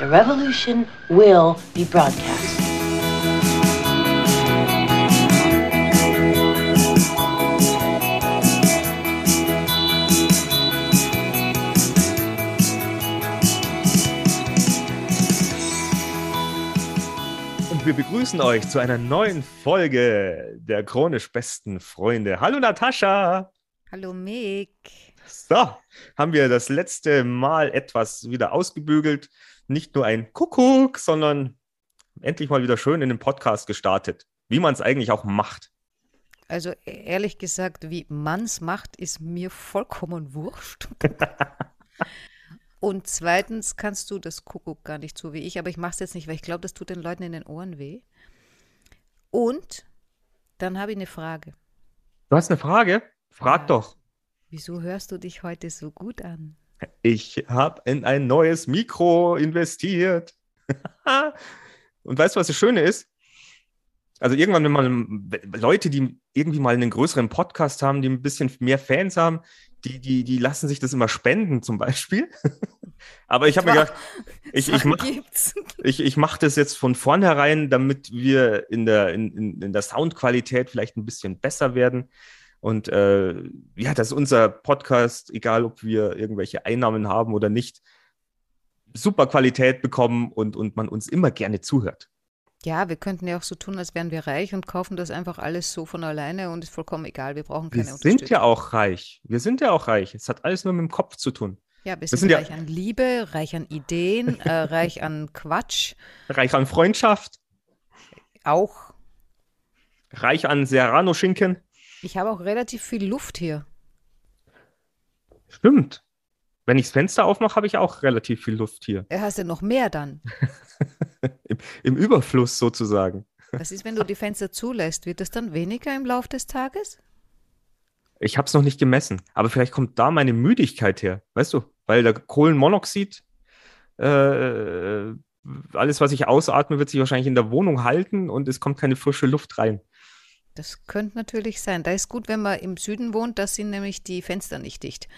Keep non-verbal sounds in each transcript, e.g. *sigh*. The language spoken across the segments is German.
The revolution will be broadcast. Und wir begrüßen euch zu einer neuen Folge der chronisch besten Freunde. Hallo Natascha! Hallo Mick. So, haben wir das letzte Mal etwas wieder ausgebügelt. Nicht nur ein Kuckuck, sondern endlich mal wieder schön in den Podcast gestartet. Wie man es eigentlich auch macht. Also ehrlich gesagt, wie man's macht, ist mir vollkommen wurscht. *laughs* Und zweitens kannst du das Kuckuck gar nicht so wie ich, aber ich mache es jetzt nicht, weil ich glaube, das tut den Leuten in den Ohren weh. Und dann habe ich eine Frage. Du hast eine Frage? Frag Ja. doch. Wieso hörst du dich heute so gut an? Ich habe in ein neues Mikro investiert. *laughs* Und weißt du, was das Schöne ist? Also irgendwann, wenn man Leute, die irgendwie mal einen größeren Podcast haben, die ein bisschen mehr Fans haben, die, die, die lassen sich das immer spenden zum Beispiel. *laughs* Aber ich habe mir gedacht, ich, ich *laughs* mache ich, ich mach das jetzt von vornherein, damit wir in der, in, in, in der Soundqualität vielleicht ein bisschen besser werden. Und äh, ja, dass unser Podcast, egal ob wir irgendwelche Einnahmen haben oder nicht, super Qualität bekommen und, und man uns immer gerne zuhört. Ja, wir könnten ja auch so tun, als wären wir reich und kaufen das einfach alles so von alleine und ist vollkommen egal. Wir brauchen Wir keine sind ja Unterstützung. auch reich. Wir sind ja auch reich. Es hat alles nur mit dem Kopf zu tun. Ja, wir wir sind, sind ja- reich an Liebe, reich an Ideen, *laughs* äh, reich an Quatsch, Reich an Freundschaft, auch. reich an Serrano-Schinken. Ich habe auch relativ viel Luft hier. Stimmt. Wenn ich das Fenster aufmache, habe ich auch relativ viel Luft hier. Äh, Hast du noch mehr dann? *laughs* Im, Im Überfluss sozusagen. Was ist, wenn du die Fenster zulässt? Wird das dann weniger im Laufe des Tages? Ich habe es noch nicht gemessen, aber vielleicht kommt da meine Müdigkeit her, weißt du? Weil der Kohlenmonoxid, äh, alles, was ich ausatme, wird sich wahrscheinlich in der Wohnung halten und es kommt keine frische Luft rein. Das könnte natürlich sein. Da ist gut, wenn man im Süden wohnt, da sind nämlich die Fenster nicht dicht.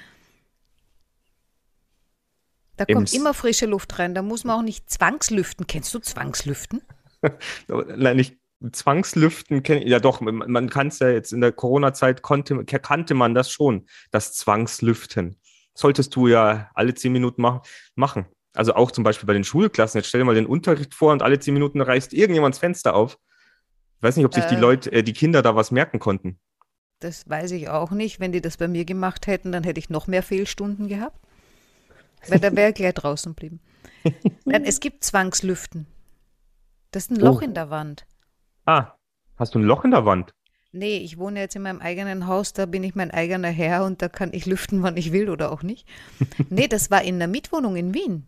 Da Im kommt immer frische Luft rein. Da muss man auch nicht zwangslüften. Kennst du Zwangslüften? *laughs* Nein, nicht Zwangslüften kenne ich, ja doch, man, kann es ja jetzt in der Corona-Zeit, konnte, kannte man das schon, das Zwangslüften. Solltest du ja alle zehn Minuten mach, machen. Also auch zum Beispiel bei den Schulklassen. Jetzt stell dir mal den Unterricht vor und alle zehn Minuten reißt irgendjemand das Fenster auf. Ich weiß nicht, ob sich die Äh. Leute, äh, die Kinder da was merken konnten. Das weiß ich auch nicht. Wenn die das bei mir gemacht hätten, dann hätte ich noch mehr Fehlstunden gehabt. Weil da wäre ich gleich draußen geblieben. *laughs* Nein, es gibt Zwangslüften. Das ist ein Loch Oh. in der Wand. Ah, hast du ein Loch in der Wand? Nee, ich wohne jetzt in meinem eigenen Haus, da bin ich mein eigener Herr und da kann ich lüften, wann ich will oder auch nicht. *laughs* Nee, das war in der Mietwohnung in Wien.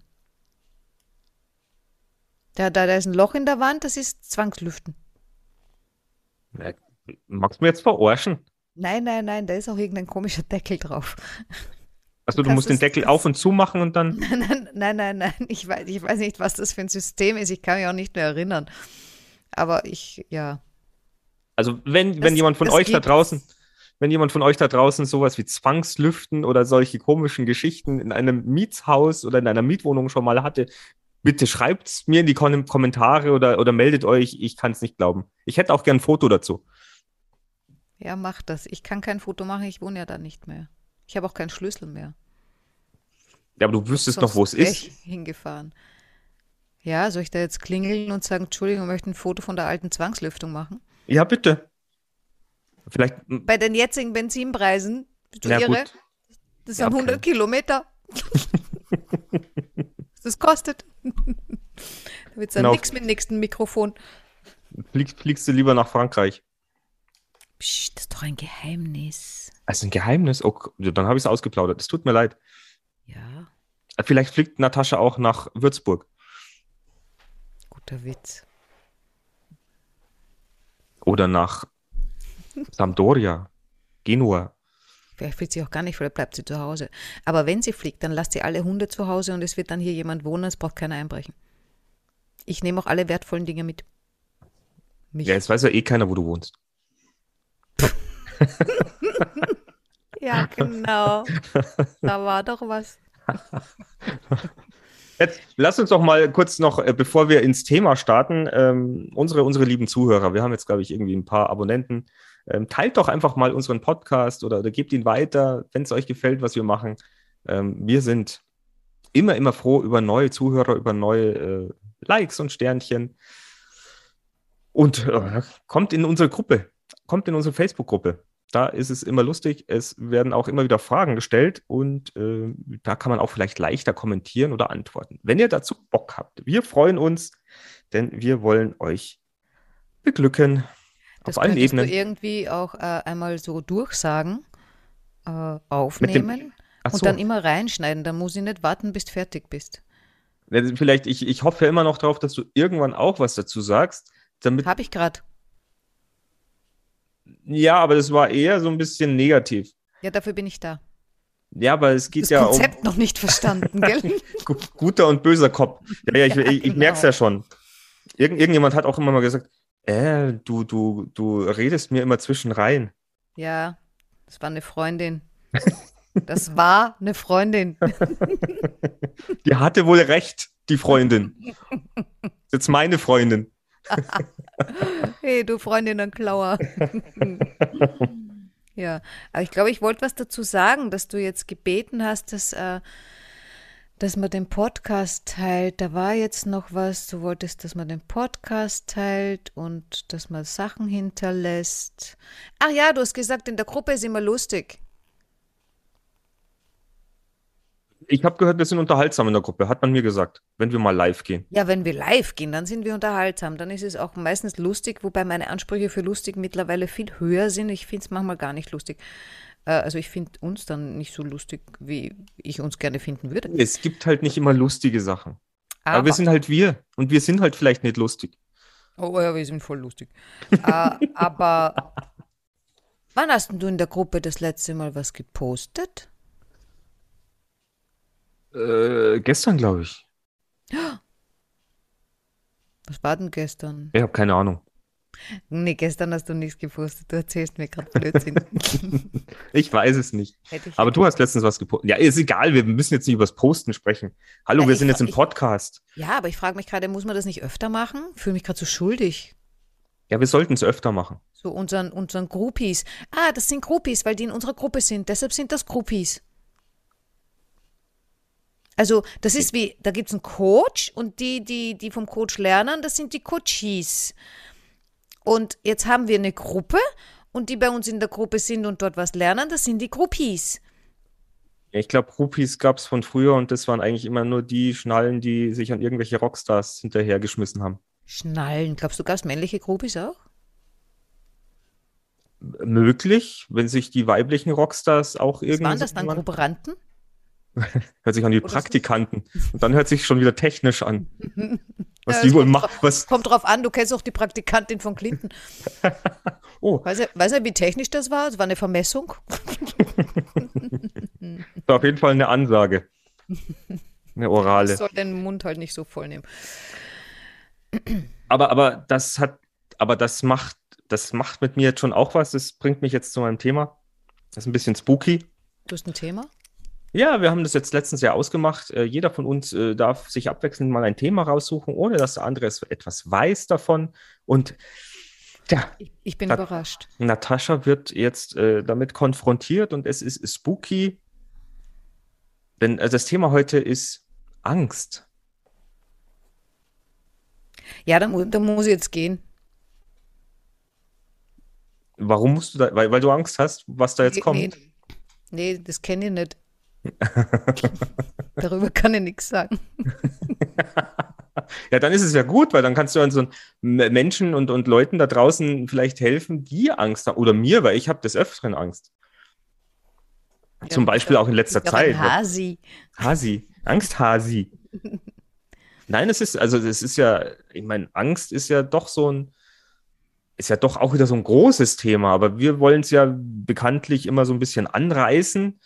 Da, da, da ist ein Loch in der Wand, das ist Zwangslüften. Äh, Magst du mir jetzt verarschen? Nein, nein, nein, da ist auch irgendein komischer Deckel drauf. Achso, du kannst musst den Deckel auf und zu machen und dann. Nein, nein, nein, nein, nein. Ich weiß, ich weiß nicht, was das für ein System ist. Ich kann mich auch nicht mehr erinnern. Aber ich, ja. Also, wenn, wenn Das- jemand von euch da draußen, wenn jemand von euch da draußen sowas wie Zwangslüften oder solche komischen Geschichten in einem Mietshaus oder in einer Mietwohnung schon mal hatte, bitte schreibt es mir in die Kommentare oder, oder meldet euch. Ich kann es nicht glauben. Ich hätte auch gern ein Foto dazu. Ja, mach das. Ich kann kein Foto machen, ich wohne ja da nicht mehr. Ich habe auch keinen Schlüssel mehr. Ja, aber du wüsstest Sonst noch, wo es ist. ich hingefahren. Ja, soll ich da jetzt klingeln und sagen, Entschuldigung, ich möchte ein Foto von der alten Zwangslüftung machen? Ja, bitte. Vielleicht. Bei den jetzigen Benzinpreisen, bist du Na irre? gut. Das Ja, sind okay. 100 Kilometer. *laughs* Das kostet. *laughs* da wird dann Genau. nichts mit dem nächsten Mikrofon. Flieg, fliegst du lieber nach Frankreich? Psst, das ist doch ein Geheimnis. Also ein Geheimnis? Oh, dann habe ich es ausgeplaudert. Es tut mir leid. Ja, Vielleicht fliegt Natascha auch nach Würzburg. guter Witz. Oder nach Sampdoria, Genua. Vielleicht fliegt sie auch gar nicht, vielleicht bleibt sie zu Hause. Aber wenn sie fliegt, dann lasst sie alle Hunde zu Hause und es wird dann hier jemand wohnen, es braucht keiner einbrechen. Ich nehme auch alle wertvollen Dinge mit. Mich. Ja, jetzt weiß ja eh keiner, wo du wohnst. *laughs* Ja, genau. da war doch was. *laughs* Jetzt lass uns doch mal kurz noch, äh, bevor wir ins Thema starten, ähm, unsere, unsere lieben Zuhörer, wir haben jetzt, glaube ich, irgendwie ein paar Abonnenten. Ähm, teilt doch einfach mal unseren Podcast oder, oder gebt ihn weiter, wenn es euch gefällt, was wir machen. Ähm, wir sind immer, immer froh über neue Zuhörer, über neue äh, Likes und Sternchen. Und äh, kommt in unsere Gruppe, kommt in unsere Facebook-Gruppe. Da ist es immer lustig. Es werden auch immer wieder Fragen gestellt und äh, da kann man auch vielleicht leichter kommentieren oder antworten. Wenn ihr dazu Bock habt, wir freuen uns, denn wir wollen euch beglücken Das auf allen Ebenen. du irgendwie auch äh, einmal so durchsagen, äh, aufnehmen und so. dann immer reinschneiden. Dann muss ich nicht warten, bis du fertig bist. Ja, Vielleicht, ich, ich hoffe ja immer noch darauf, dass du irgendwann auch was dazu sagst, damit. Habe ich gerade. Ja, aber das war eher so ein bisschen negativ. Ja, dafür bin ich da. Ja, aber es geht Das ja um Konzept noch nicht verstanden, gell? *laughs* gu- guter und böser Kopf. Ja, ja, ich, Ja, *laughs* ich, ich merke es genau. ja schon. Irgend, irgendjemand hat auch immer mal gesagt, äh, du, du, du redest mir immer zwischen rein. Ja, das war eine Freundin. Das war eine Freundin. *laughs* Die hatte wohl recht, die Freundin. Das ist jetzt meine Freundin. *laughs* Hey, du Freundin an Klauer. *laughs* Ja, aber ich glaube, ich wollte was dazu sagen, dass du jetzt gebeten hast, dass, äh, dass man den Podcast teilt. Da war jetzt noch was. Du wolltest, dass man den Podcast teilt und dass man Sachen hinterlässt. Ach ja, du hast gesagt, in der Gruppe ist immer lustig. Ich habe gehört, wir sind unterhaltsam in der Gruppe, hat man mir gesagt, wenn wir mal live gehen. Ja, wenn wir live gehen, dann sind wir unterhaltsam. Dann ist es auch meistens lustig, wobei meine Ansprüche für lustig mittlerweile viel höher sind. Ich finde es manchmal gar nicht lustig. Äh, Also ich finde uns dann nicht so lustig, wie ich uns gerne finden würde. Es gibt halt nicht immer lustige Sachen. Aber, Aber, wir sind halt wir und wir sind halt vielleicht nicht lustig. oh ja, wir sind voll lustig. Äh, *laughs* aber wann hast denn du in der Gruppe das letzte Mal was gepostet? Äh, gestern, glaube ich. Was war denn gestern? Ich habe keine Ahnung. Nee, gestern hast du nichts gepostet. Du erzählst mir gerade Blödsinn. *laughs* Ich weiß es nicht. Ich Aber du hast letztens was gepostet. Ja, ist egal, wir müssen jetzt nicht über das Posten sprechen. Hallo, Ja, wir ich sind jetzt im ich- Podcast. Ja, aber ich frage mich gerade, muss man das nicht öfter machen? Fühle mich gerade so schuldig. Ja, wir sollten es öfter machen. So unseren, unseren Groupies. Ah, das sind Groupies, weil die in unserer Gruppe sind. Deshalb sind das Groupies. Also, das ist wie, da gibt es einen Coach und die, die, die vom Coach lernen, das sind die Coaches. Und jetzt haben wir eine Gruppe und die bei uns in der Gruppe sind und dort was lernen, das sind die Groupies. Ich glaube, Groupies gab es von früher und das waren eigentlich immer nur die Schnallen, die sich an irgendwelche Rockstars hinterhergeschmissen haben. Schnallen. Glaubst du, gab es männliche Groupies auch? Möglich, wenn sich die weiblichen Rockstars auch irgendwie. waren das dann, Kooperanten? Hört sich an wie Oder? Praktikanten. Und dann hört sich schon wieder technisch an. *laughs* Was Ja, die wohl kommt machen. Was, Kommt drauf an, du kennst auch die Praktikantin von Clinton. *laughs* oh, Weiß er, weiß er, wie technisch das war? Es war eine Vermessung. das *laughs* war auf jeden Fall eine Ansage. Eine Ich orale. soll den Mund halt nicht so voll nehmen. Aber, aber das hat, aber das macht, das macht mit mir jetzt schon auch was. Das bringt mich jetzt zu meinem Thema. Das ist ein bisschen spooky. Du hast ein Thema? Ja, wir haben das jetzt letztens ja ausgemacht. Äh, jeder von uns äh, darf sich abwechselnd mal ein Thema raussuchen, ohne dass der andere es etwas weiß davon. Und ja, Ich, ich bin Hat- überrascht. Natascha wird jetzt äh, damit konfrontiert und es ist spooky. Denn äh, das Thema heute ist Angst. Ja, dann, mu- dann muss ich jetzt gehen. Warum musst du da, weil, weil du Angst hast, was da jetzt kommt? Nee, nee, das kenne ich nicht. *laughs* Darüber kann ich nichts sagen. Ja, dann ist es ja gut, weil dann kannst du an so Menschen und, und Leuten da draußen vielleicht helfen, die Angst haben. Oder mir, weil ich habe des Öfteren Angst. Zum Ja, Beispiel auch in letzter Zeit. Hasi. Hasi, Angsthasi. *laughs* Nein, es ist, also es ist ja, ich meine, Angst ist ja doch so ein, ist ja doch auch wieder so ein großes Thema, aber wir wollen es ja bekanntlich immer so ein bisschen anreißen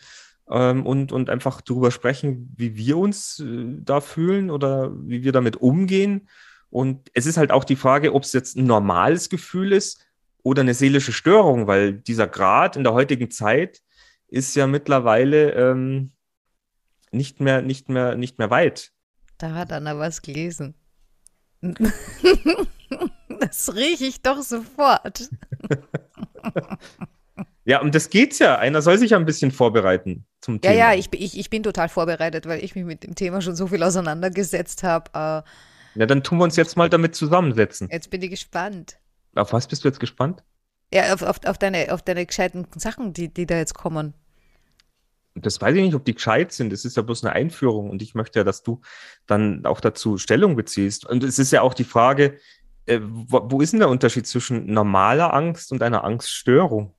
ähm, und, und einfach darüber sprechen, wie wir uns äh, da fühlen oder wie wir damit umgehen. Und es ist halt auch die Frage, ob es jetzt ein normales Gefühl ist oder eine seelische Störung, weil dieser Grad in der heutigen Zeit ist ja mittlerweile ähm, nicht mehr, nicht mehr, nicht mehr weit. Da hat Anna was gelesen. *laughs* Das rieche ich doch sofort. *laughs* *laughs* Ja, und das geht's ja. Einer soll sich ja ein bisschen vorbereiten zum Ja, Thema. ja, ich, bin- ich, ich bin total vorbereitet, weil ich mich mit dem Thema schon so viel auseinandergesetzt habe. Äh, Ja, dann tun wir uns jetzt mal damit zusammensetzen. jetzt bin ich gespannt. Auf was bist du jetzt gespannt? Ja, auf, auf, auf, deine, auf deine gescheiten Sachen, die, die da jetzt kommen. Das weiß ich nicht, ob die gescheit sind. Es ist ja bloß eine Einführung und ich möchte ja, dass du dann auch dazu Stellung beziehst. Und es ist ja auch die Frage, äh, wo, wo ist denn der Unterschied zwischen normaler Angst und einer Angststörung?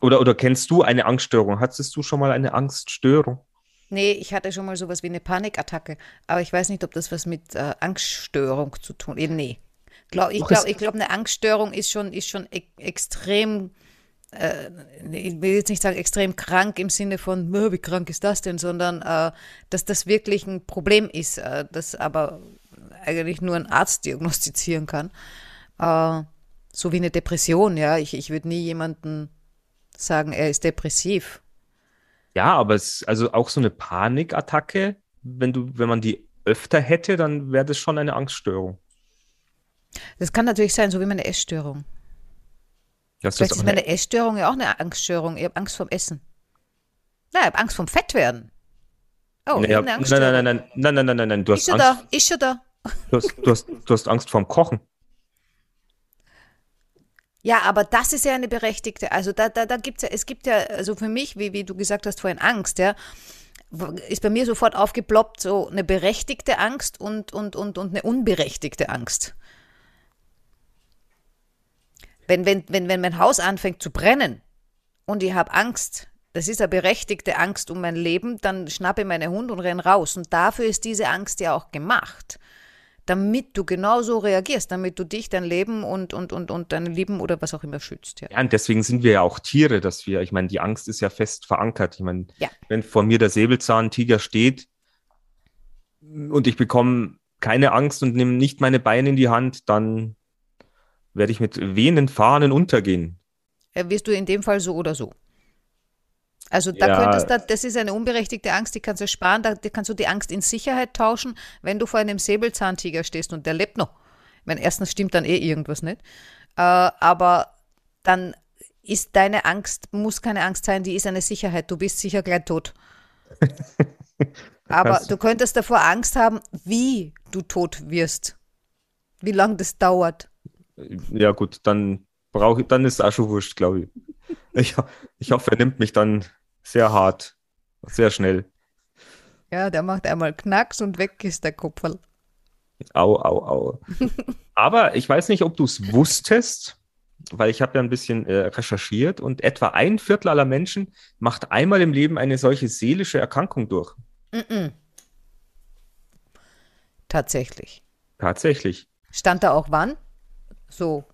Oder, oder kennst du eine Angststörung? Hattest du schon mal eine Angststörung? Nee, ich hatte schon mal sowas wie eine Panikattacke, aber ich weiß nicht, ob das was mit äh, Angststörung zu tun hat. Nee. Glaub, ich glaube, glaub, eine Angststörung ist schon, ist schon e extrem, äh, ich will jetzt nicht sagen extrem krank im Sinne von, "Mö, wie krank ist das denn, sondern äh, dass das wirklich ein Problem ist, äh, das aber eigentlich nur ein Arzt diagnostizieren kann. Äh, so wie eine Depression, ja. Ich, ich würde nie jemanden sagen, er ist depressiv. Ja, aber es also auch so eine Panikattacke, wenn du, wenn man die öfter hätte, dann wäre das schon eine Angststörung. Das kann natürlich sein, so wie meine Essstörung. Das Vielleicht ist, ist meine Essstörung ja auch eine Angststörung. Ich habe Angst vorm Essen. Na, ich habe Angst vom Fettwerden. Oh, naja, eine Angststörung. Nein, nein, nein, nein, nein, nein, nein, nein, du hast ich Angst. Da, ich da. Du hast, du, hast, du hast Angst vorm Kochen. Ja, aber das ist ja eine berechtigte, also da, da, da gibt's ja, es gibt ja, also für mich, wie, wie du gesagt hast vorhin, Angst, ja, ist bei mir sofort aufgeploppt, so eine berechtigte Angst und, und, und, und eine unberechtigte Angst. Wenn, wenn, wenn, wenn mein Haus anfängt zu brennen und ich habe Angst, das ist eine berechtigte Angst um mein Leben, dann schnappe ich meine Hund und renn raus. Und dafür ist diese Angst ja auch gemacht. Damit du genauso reagierst, damit du dich, dein Leben und, und, und, und deine Lieben oder was auch immer schützt. Ja. Ja, und deswegen sind wir ja auch Tiere, dass wir, ich meine, die Angst ist ja fest verankert. Ich meine, Ja. wenn vor mir der Säbelzahntiger steht und ich bekomme keine Angst und nehme nicht meine Beine in die Hand, dann werde ich mit wehenden Fahnen untergehen. Äh, wirst du in dem Fall so oder so. Also da Ja. könntest du, das ist eine unberechtigte Angst, die kannst du sparen, da kannst du die Angst in Sicherheit tauschen, wenn du vor einem Säbelzahntiger stehst und der lebt noch. Ich meine, erstens stimmt dann eh irgendwas nicht. Äh, aber dann ist deine Angst, muss keine Angst sein, die ist eine Sicherheit. Du bist sicher gleich tot. *laughs* aber du- könntest davor Angst haben, wie du tot wirst. Wie lange das dauert. Ja, gut, dann brauche ich, dann ist es auch schon wurscht, glaube ich. ich. Ich hoffe, er nimmt mich dann sehr hart, sehr schnell. Ja, der macht einmal Knacks und weg ist der Kopferl. Au, au, au. *laughs* Aber ich weiß nicht, ob du es wusstest, weil ich habe ja ein bisschen äh, recherchiert und etwa ein Viertel aller Menschen macht einmal im Leben eine solche seelische Erkrankung durch. Tatsächlich. Tatsächlich. Stand da auch wann? So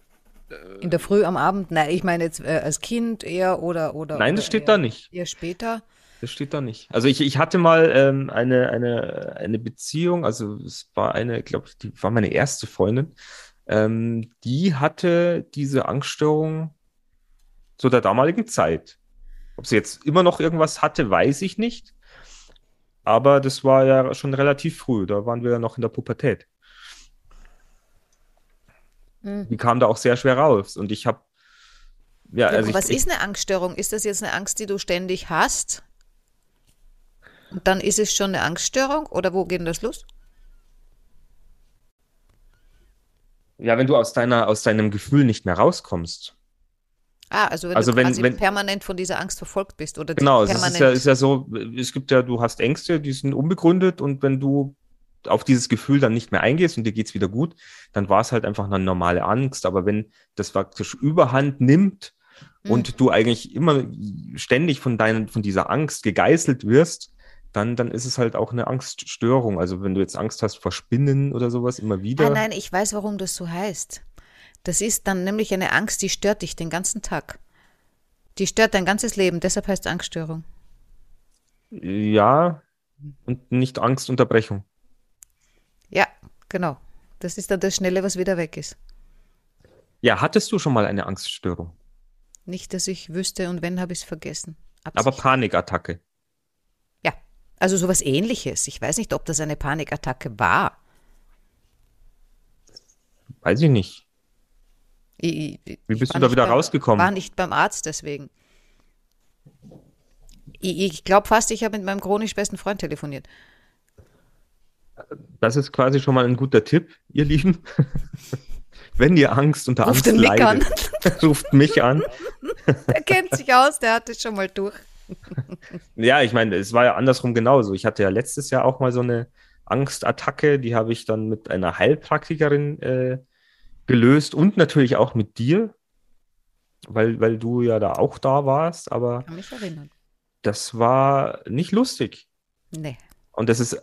in der Früh am Abend? Nein, ich meine jetzt äh, als Kind eher oder oder. Nein, oder das steht eher, da nicht. Eher später. Das steht da nicht. Also ich, ich hatte mal ähm, eine, eine, eine Beziehung, also es war eine, glaube ich, die war meine erste Freundin, ähm, die hatte diese Angststörung zu der damaligen Zeit. Ob sie jetzt immer noch irgendwas hatte, weiß ich nicht. Aber das war ja schon relativ früh, da waren wir ja noch in der Pubertät. Die kam da auch sehr schwer raus. Und ich habe, ja, Ja, also was ich, ist eine Angststörung? Ist das jetzt eine Angst, die du ständig hast? Und dann ist es schon eine Angststörung oder wo geht denn das los? ja, wenn du aus deiner, aus deinem Gefühl nicht mehr rauskommst. Ah, also wenn Also du wenn- wenn- permanent von dieser Angst verfolgt bist oder Genau, es ist ja, ist ja so, es gibt ja, du hast Ängste, die sind unbegründet und wenn du auf dieses Gefühl dann nicht mehr eingehst und dir geht's wieder gut, dann war es halt einfach eine normale Angst. Aber wenn das praktisch Überhand nimmt und du eigentlich immer ständig von deinen, von dieser Angst gegeißelt wirst, dann, dann ist es halt auch eine Angststörung. Also wenn du jetzt Angst hast vor Spinnen oder sowas immer wieder. Ah, nein, ich weiß, warum das so heißt. Das ist dann nämlich eine Angst, die stört dich den ganzen Tag. Die stört dein ganzes Leben, deshalb heißt es Angststörung. Ja, und nicht Angstunterbrechung. Ja, genau. Das ist dann das Schnelle, was wieder weg ist. Ja, hattest du schon mal eine Angststörung? Nicht, dass ich wüsste und wenn, habe ich es vergessen. Aber Absicht. Panikattacke. ja, Also sowas ähnliches. Ich weiß nicht, ob das eine Panikattacke war. Weiß ich nicht. Ich, Wie bist ich du da wieder beim, rausgekommen? War nicht beim Arzt deswegen. Ich, ich glaube fast, ich habe mit meinem chronisch besten Freund telefoniert. Das ist quasi schon mal ein guter Tipp, ihr Lieben. *laughs* Wenn ihr Angst unter Ruft Angst den leidet, *laughs* ruft mich an. *laughs* Der kennt sich aus, der hat es schon mal durch. Ja, ich meine, es war ja andersrum genauso. Ich hatte ja letztes Jahr auch mal so eine Angstattacke, die habe ich dann mit einer Heilpraktikerin äh, gelöst und natürlich auch mit dir, weil, weil du ja da auch da warst, aber das war nicht lustig. Nee. Und das ist,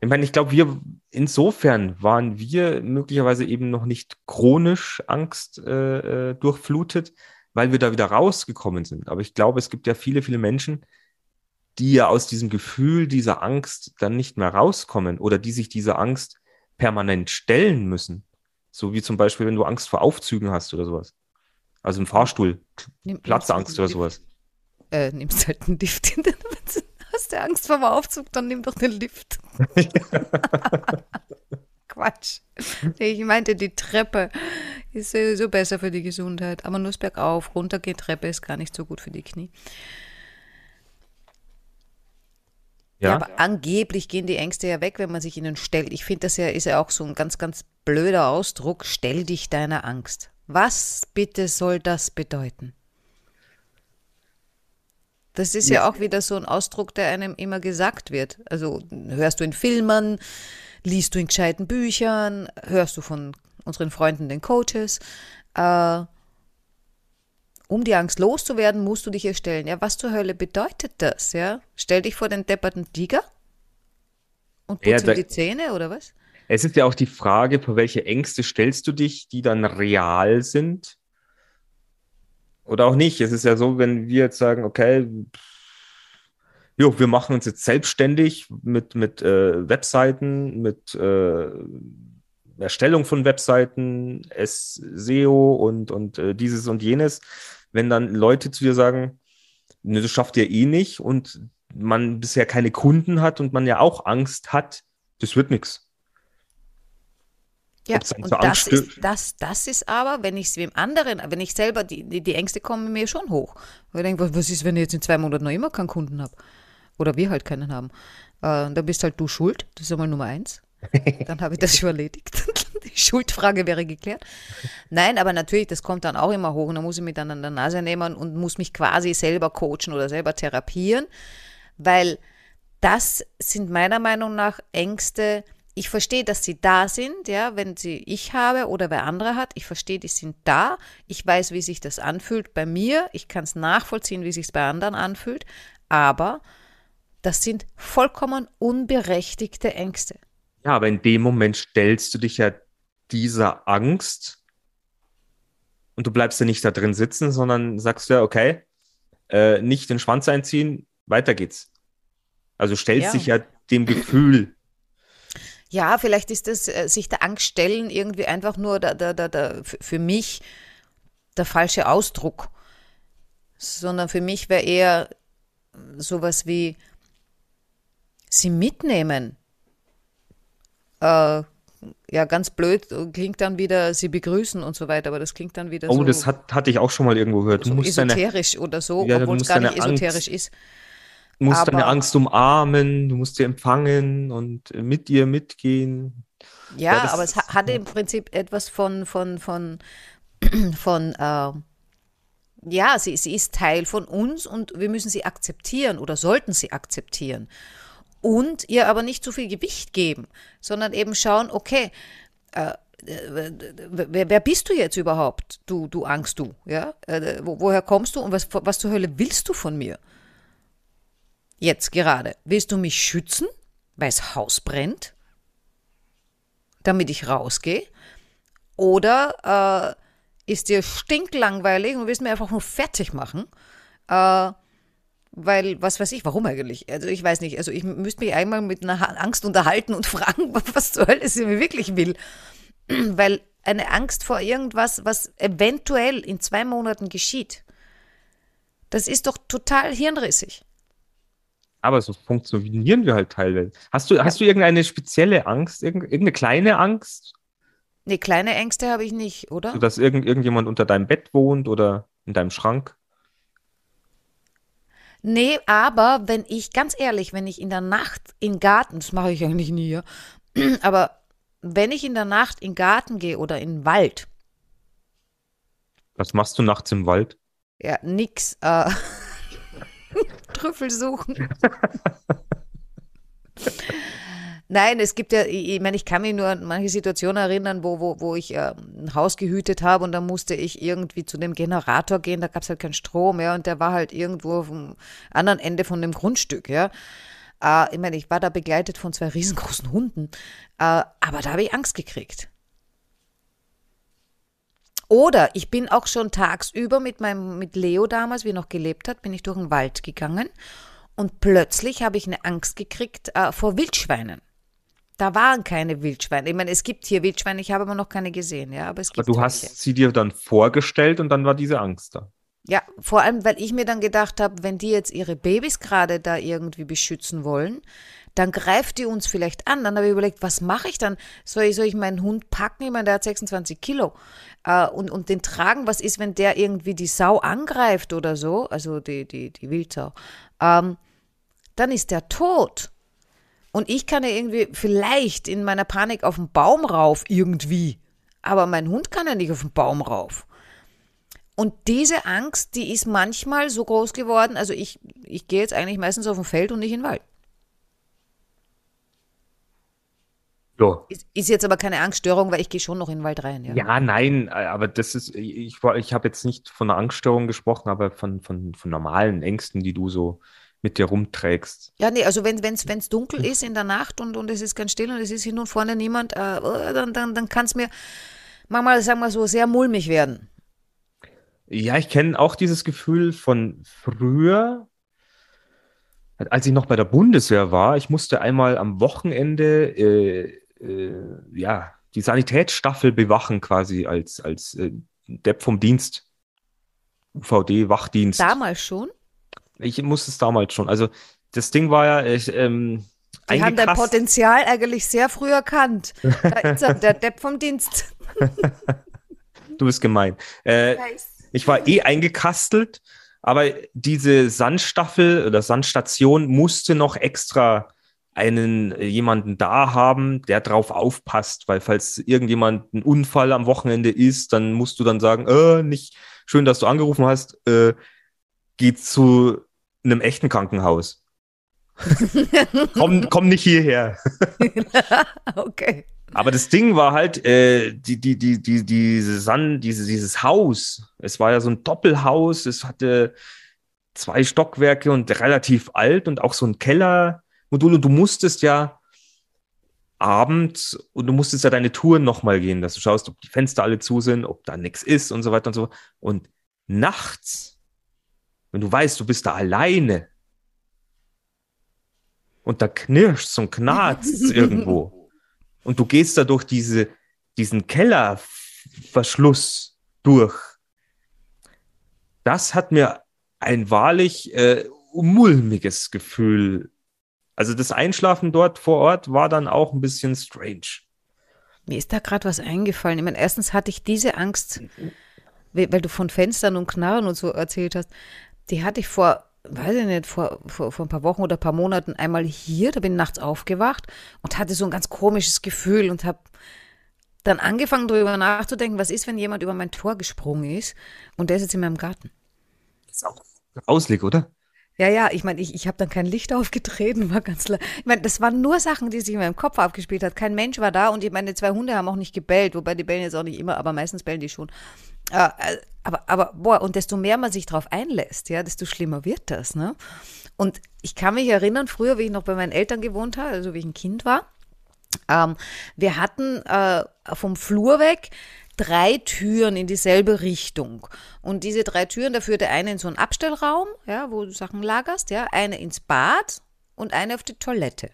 ich meine, ich glaube, wir, insofern waren wir möglicherweise eben noch nicht chronisch Angst äh, äh, durchflutet, weil wir da wieder rausgekommen sind. Aber ich glaube, es gibt ja viele, viele Menschen, die ja aus diesem Gefühl dieser Angst dann nicht mehr rauskommen oder die sich dieser Angst permanent stellen müssen. So wie zum Beispiel, wenn du Angst vor Aufzügen hast oder sowas. Also im Fahrstuhl, Nimm, Platzangst oder nimmst sowas. Äh, nimmst halt einen Lift. hin, dann Hast du Angst vor dem Aufzug, dann nimm doch den Lift. *laughs* Quatsch. Ich meinte, die Treppe ist sowieso besser für die Gesundheit. Aber nur bergauf, runtergehen Treppe ist gar nicht so gut für die Knie. Ja, Ja, aber angeblich gehen die Ängste ja weg, wenn man sich ihnen stellt. Ich finde, das ja, ist ja auch so ein ganz, ganz blöder Ausdruck. Stell dich deiner Angst. Was bitte soll das bedeuten? Das ist ja auch wieder so ein Ausdruck, der einem immer gesagt wird. Also hörst du in Filmen, liest du in gescheiten Büchern, hörst du von unseren Freunden, den Coaches. Äh, um die Angst loszuwerden, musst du dich erstellen. Ja, was zur Hölle bedeutet das? Ja, stell dich vor den depperten Tiger und Ja, putz ihm da- die Zähne oder was? Es ist ja auch die Frage, vor welche Ängste stellst du dich, die dann real sind? Oder auch nicht. Es ist ja so, wenn wir jetzt sagen, okay, jo, wir machen uns jetzt selbstständig mit, mit äh, Webseiten, mit äh, Erstellung von Webseiten, SEO und, und äh, dieses und jenes. Wenn dann Leute zu dir sagen, ne, das schafft ihr eh nicht und man bisher keine Kunden hat und man ja auch Angst hat, das wird nichts. Ja, dann und das ist, das, das ist aber, wenn ich es wem anderen, wenn ich selber, die, die, die Ängste kommen mir schon hoch. Weil ich denke, was- ist, wenn ich jetzt in zwei Monaten noch immer keinen Kunden habe? Oder wir halt keinen haben. Äh, da bist halt du schuld, das ist einmal Nummer eins. *laughs* Dann habe ich das schon erledigt. *laughs* Die Schuldfrage wäre geklärt. Nein, aber natürlich, das kommt dann auch immer hoch und da muss ich mich dann an der Nase nehmen und muss mich quasi selber coachen oder selber therapieren, weil das sind meiner Meinung nach Ängste. Ich verstehe, dass sie da sind, ja, wenn sie ich habe oder wer andere hat. Ich verstehe, die sind da. Ich weiß, wie sich das anfühlt bei mir. Ich kann es nachvollziehen, wie sich es bei anderen anfühlt. Aber das sind vollkommen unberechtigte Ängste. Ja, aber in dem Moment stellst du dich ja dieser Angst und du bleibst ja nicht da drin sitzen, sondern sagst ja, okay, äh, nicht den Schwanz einziehen, weiter geht's. Also stellst Ja. dich ja dem Gefühl. Ja, vielleicht ist das äh, sich der Angst stellen irgendwie einfach nur der, der, der, f- für mich der falsche Ausdruck, sondern für mich wäre eher sowas wie sie mitnehmen. Äh, ja, ganz blöd klingt dann wieder sie begrüßen und so weiter, aber das klingt dann wieder Oh, so, das hat, hatte ich auch schon mal irgendwo gehört. Du so musst deine, esoterisch oder so, Ja, obwohl es gar nicht deine Angst- esoterisch ist. musst deine aber- Angst umarmen, du musst sie empfangen und mit ihr mitgehen. Ja, Ja, aber es hatte im Prinzip etwas von, von, von, *clears throat* von, äh, ja, sie, sie ist Teil von uns und wir müssen sie akzeptieren oder sollten sie akzeptieren. Und ihr aber nicht zu viel Gewicht geben, sondern eben schauen, okay, äh, äh, wer, wer bist du jetzt überhaupt, du, du Angst, du, ja? Äh, wo, woher kommst du und was, was zur Hölle willst du von mir? Jetzt gerade. Willst du mich schützen, weil das Haus brennt? damit ich rausgehe? Oder äh, ist dir stinklangweilig und willst mir einfach nur fertig machen? Äh, weil, was weiß ich, warum eigentlich? Also ich weiß nicht, also ich müsste mich einmal mit einer Angst unterhalten und *laughs* fragen, was zur Hölle sie mir wirklich will. *clears throat* Weil eine Angst vor irgendwas, was eventuell in zwei Monaten geschieht, das ist doch total hirnrissig. Aber so funktionieren wir halt teilweise. Hast du, hast du irgendeine spezielle Angst, irgend- irgendeine kleine Angst, Nee, kleine Ängste habe ich nicht, oder? so dass irgend, irgendjemand unter deinem Bett wohnt oder in deinem Schrank? Nee, aber wenn ich, ganz ehrlich, wenn ich in der Nacht in Garten, das mache ich eigentlich nie, ja, *clears throat* aber wenn ich in der Nacht in den Garten gehe oder in den Wald, Was machst du nachts im Wald? ja, nix, äh, *laughs* Trüffel suchen. Nein, es gibt ja, ich meine, ich kann mich nur an manche Situationen erinnern, wo, wo, wo ich äh, ein Haus gehütet habe und da musste ich irgendwie zu dem Generator gehen, da gab es halt keinen Strom, ja, und der war halt irgendwo vom anderen Ende von dem Grundstück, ja. Äh, ich meine, ich war da begleitet von zwei riesengroßen Hunden, äh, aber da habe ich Angst gekriegt. Oder ich bin auch schon tagsüber mit meinem, mit Leo damals, wie er noch gelebt hat, bin ich durch den Wald gegangen und plötzlich habe ich eine Angst gekriegt äh, vor Wildschweinen. Da waren keine Wildschweine. Ich meine, es gibt hier Wildschweine, ich habe aber noch keine gesehen, ja, aber es Aber gibt du welche. hast sie dir dann vorgestellt und dann war diese Angst da. Ja, vor allem, weil ich mir dann gedacht habe, wenn die jetzt ihre Babys gerade da irgendwie beschützen wollen, dann greift die uns vielleicht an. Dann habe ich überlegt, was mache ich dann? Soll ich, soll ich meinen Hund packen? Ich meine, der hat 26 Kilo. Äh, und, und den tragen, was ist, wenn der irgendwie die Sau angreift oder so? Also die, die, die Wildsau. Ähm, dann ist der tot. Und ich kann ja irgendwie vielleicht in meiner Panik auf den Baum rauf, irgendwie. Aber mein Hund kann ja nicht auf den Baum rauf. Und diese Angst, die ist manchmal so groß geworden. Also ich, ich gehe jetzt eigentlich meistens auf dem Feld und nicht in den Wald. Ja. Ist, ist jetzt aber keine Angststörung, weil ich gehe schon noch in den Wald rein. Ja. Ja, nein, äh, aber das ist, ich, ich habe jetzt nicht von einer Angststörung gesprochen, aber von, von, von normalen Ängsten, die du so mit dir rumträgst. Ja, nee, also wenn es wenn's dunkel ist in der Nacht und, und es ist ganz still und es ist hin und vorne niemand, äh, äh, dann, dann, dann kann es mir manchmal, sagen wir so, sehr mulmig werden. Ja, ich kenne auch dieses Gefühl von früher, als ich noch bei der Bundeswehr war. Ich musste einmal am Wochenende äh, äh, ja, die Sanitätsstaffel bewachen, quasi als, als äh, Depp vom Dienst. UVD-Wachdienst. Damals schon. Ich musste es damals schon. Also das Ding war ja, ich, ähm, Die haben dein Potenzial eigentlich sehr früh erkannt. Da *laughs* ist er, der Depp vom Dienst. *laughs* Du bist gemein. Äh, ich war eh eingekastelt, aber diese Sandstaffel oder Sandstation musste noch extra einen äh, jemanden da haben, der drauf aufpasst, weil falls irgendjemand ein Unfall am Wochenende ist, dann musst du dann sagen, äh, nicht schön, dass du angerufen hast, äh, geh zu einem echten Krankenhaus. *laughs* komm, komm nicht hierher. *laughs* okay. Aber das Ding war halt, äh, die, die, die, die, diese Sand, diese, dieses Haus, es war ja so ein Doppelhaus, es hatte zwei Stockwerke und relativ alt und auch so ein Kellermodul und du musstest ja abends und du musstest ja deine Touren nochmal gehen, dass du schaust, ob die Fenster alle zu sind, ob da nichts ist und so weiter und so. Und nachts, wenn du weißt, du bist da alleine und da knirscht und knarzt *laughs* irgendwo und du gehst da durch diese, diesen Kellerverschluss durch. Das hat mir ein wahrlich äh, mulmiges Gefühl. Also das Einschlafen dort vor Ort war dann auch ein bisschen strange. Mir ist da gerade was eingefallen. Ich meine, erstens hatte ich diese Angst, weil du von Fenstern und Knarren und so erzählt hast. Die hatte ich vor, weiß ich nicht, vor, vor, vor ein paar Wochen oder ein paar Monaten einmal hier. Da bin ich nachts aufgewacht und hatte so ein ganz komisches Gefühl und habe dann angefangen, darüber nachzudenken, was ist, wenn jemand über mein Tor gesprungen ist und der ist jetzt in meinem Garten. Das ist auch grauslig, oder? Ja, ja, ich meine, ich, ich habe dann kein Licht *laughs* aufgetreten, war ganz Ich meine, das waren nur Sachen, die sich in meinem Kopf abgespielt hat. Kein Mensch war da und ich meine, zwei Hunde haben auch nicht gebellt, wobei die bellen jetzt auch nicht immer, aber meistens bellen die schon. Äh, äh, aber, aber, boah, und desto mehr man sich darauf einlässt, ja, desto schlimmer wird das, ne? Und ich kann mich erinnern, früher, wie ich noch bei meinen Eltern gewohnt habe, also wie ich ein Kind war, ähm, wir hatten äh, vom Flur weg drei Türen in dieselbe Richtung. Und diese drei Türen, da führte eine in so einen Abstellraum, ja, wo du Sachen lagerst, ja, eine ins Bad und eine auf die Toilette.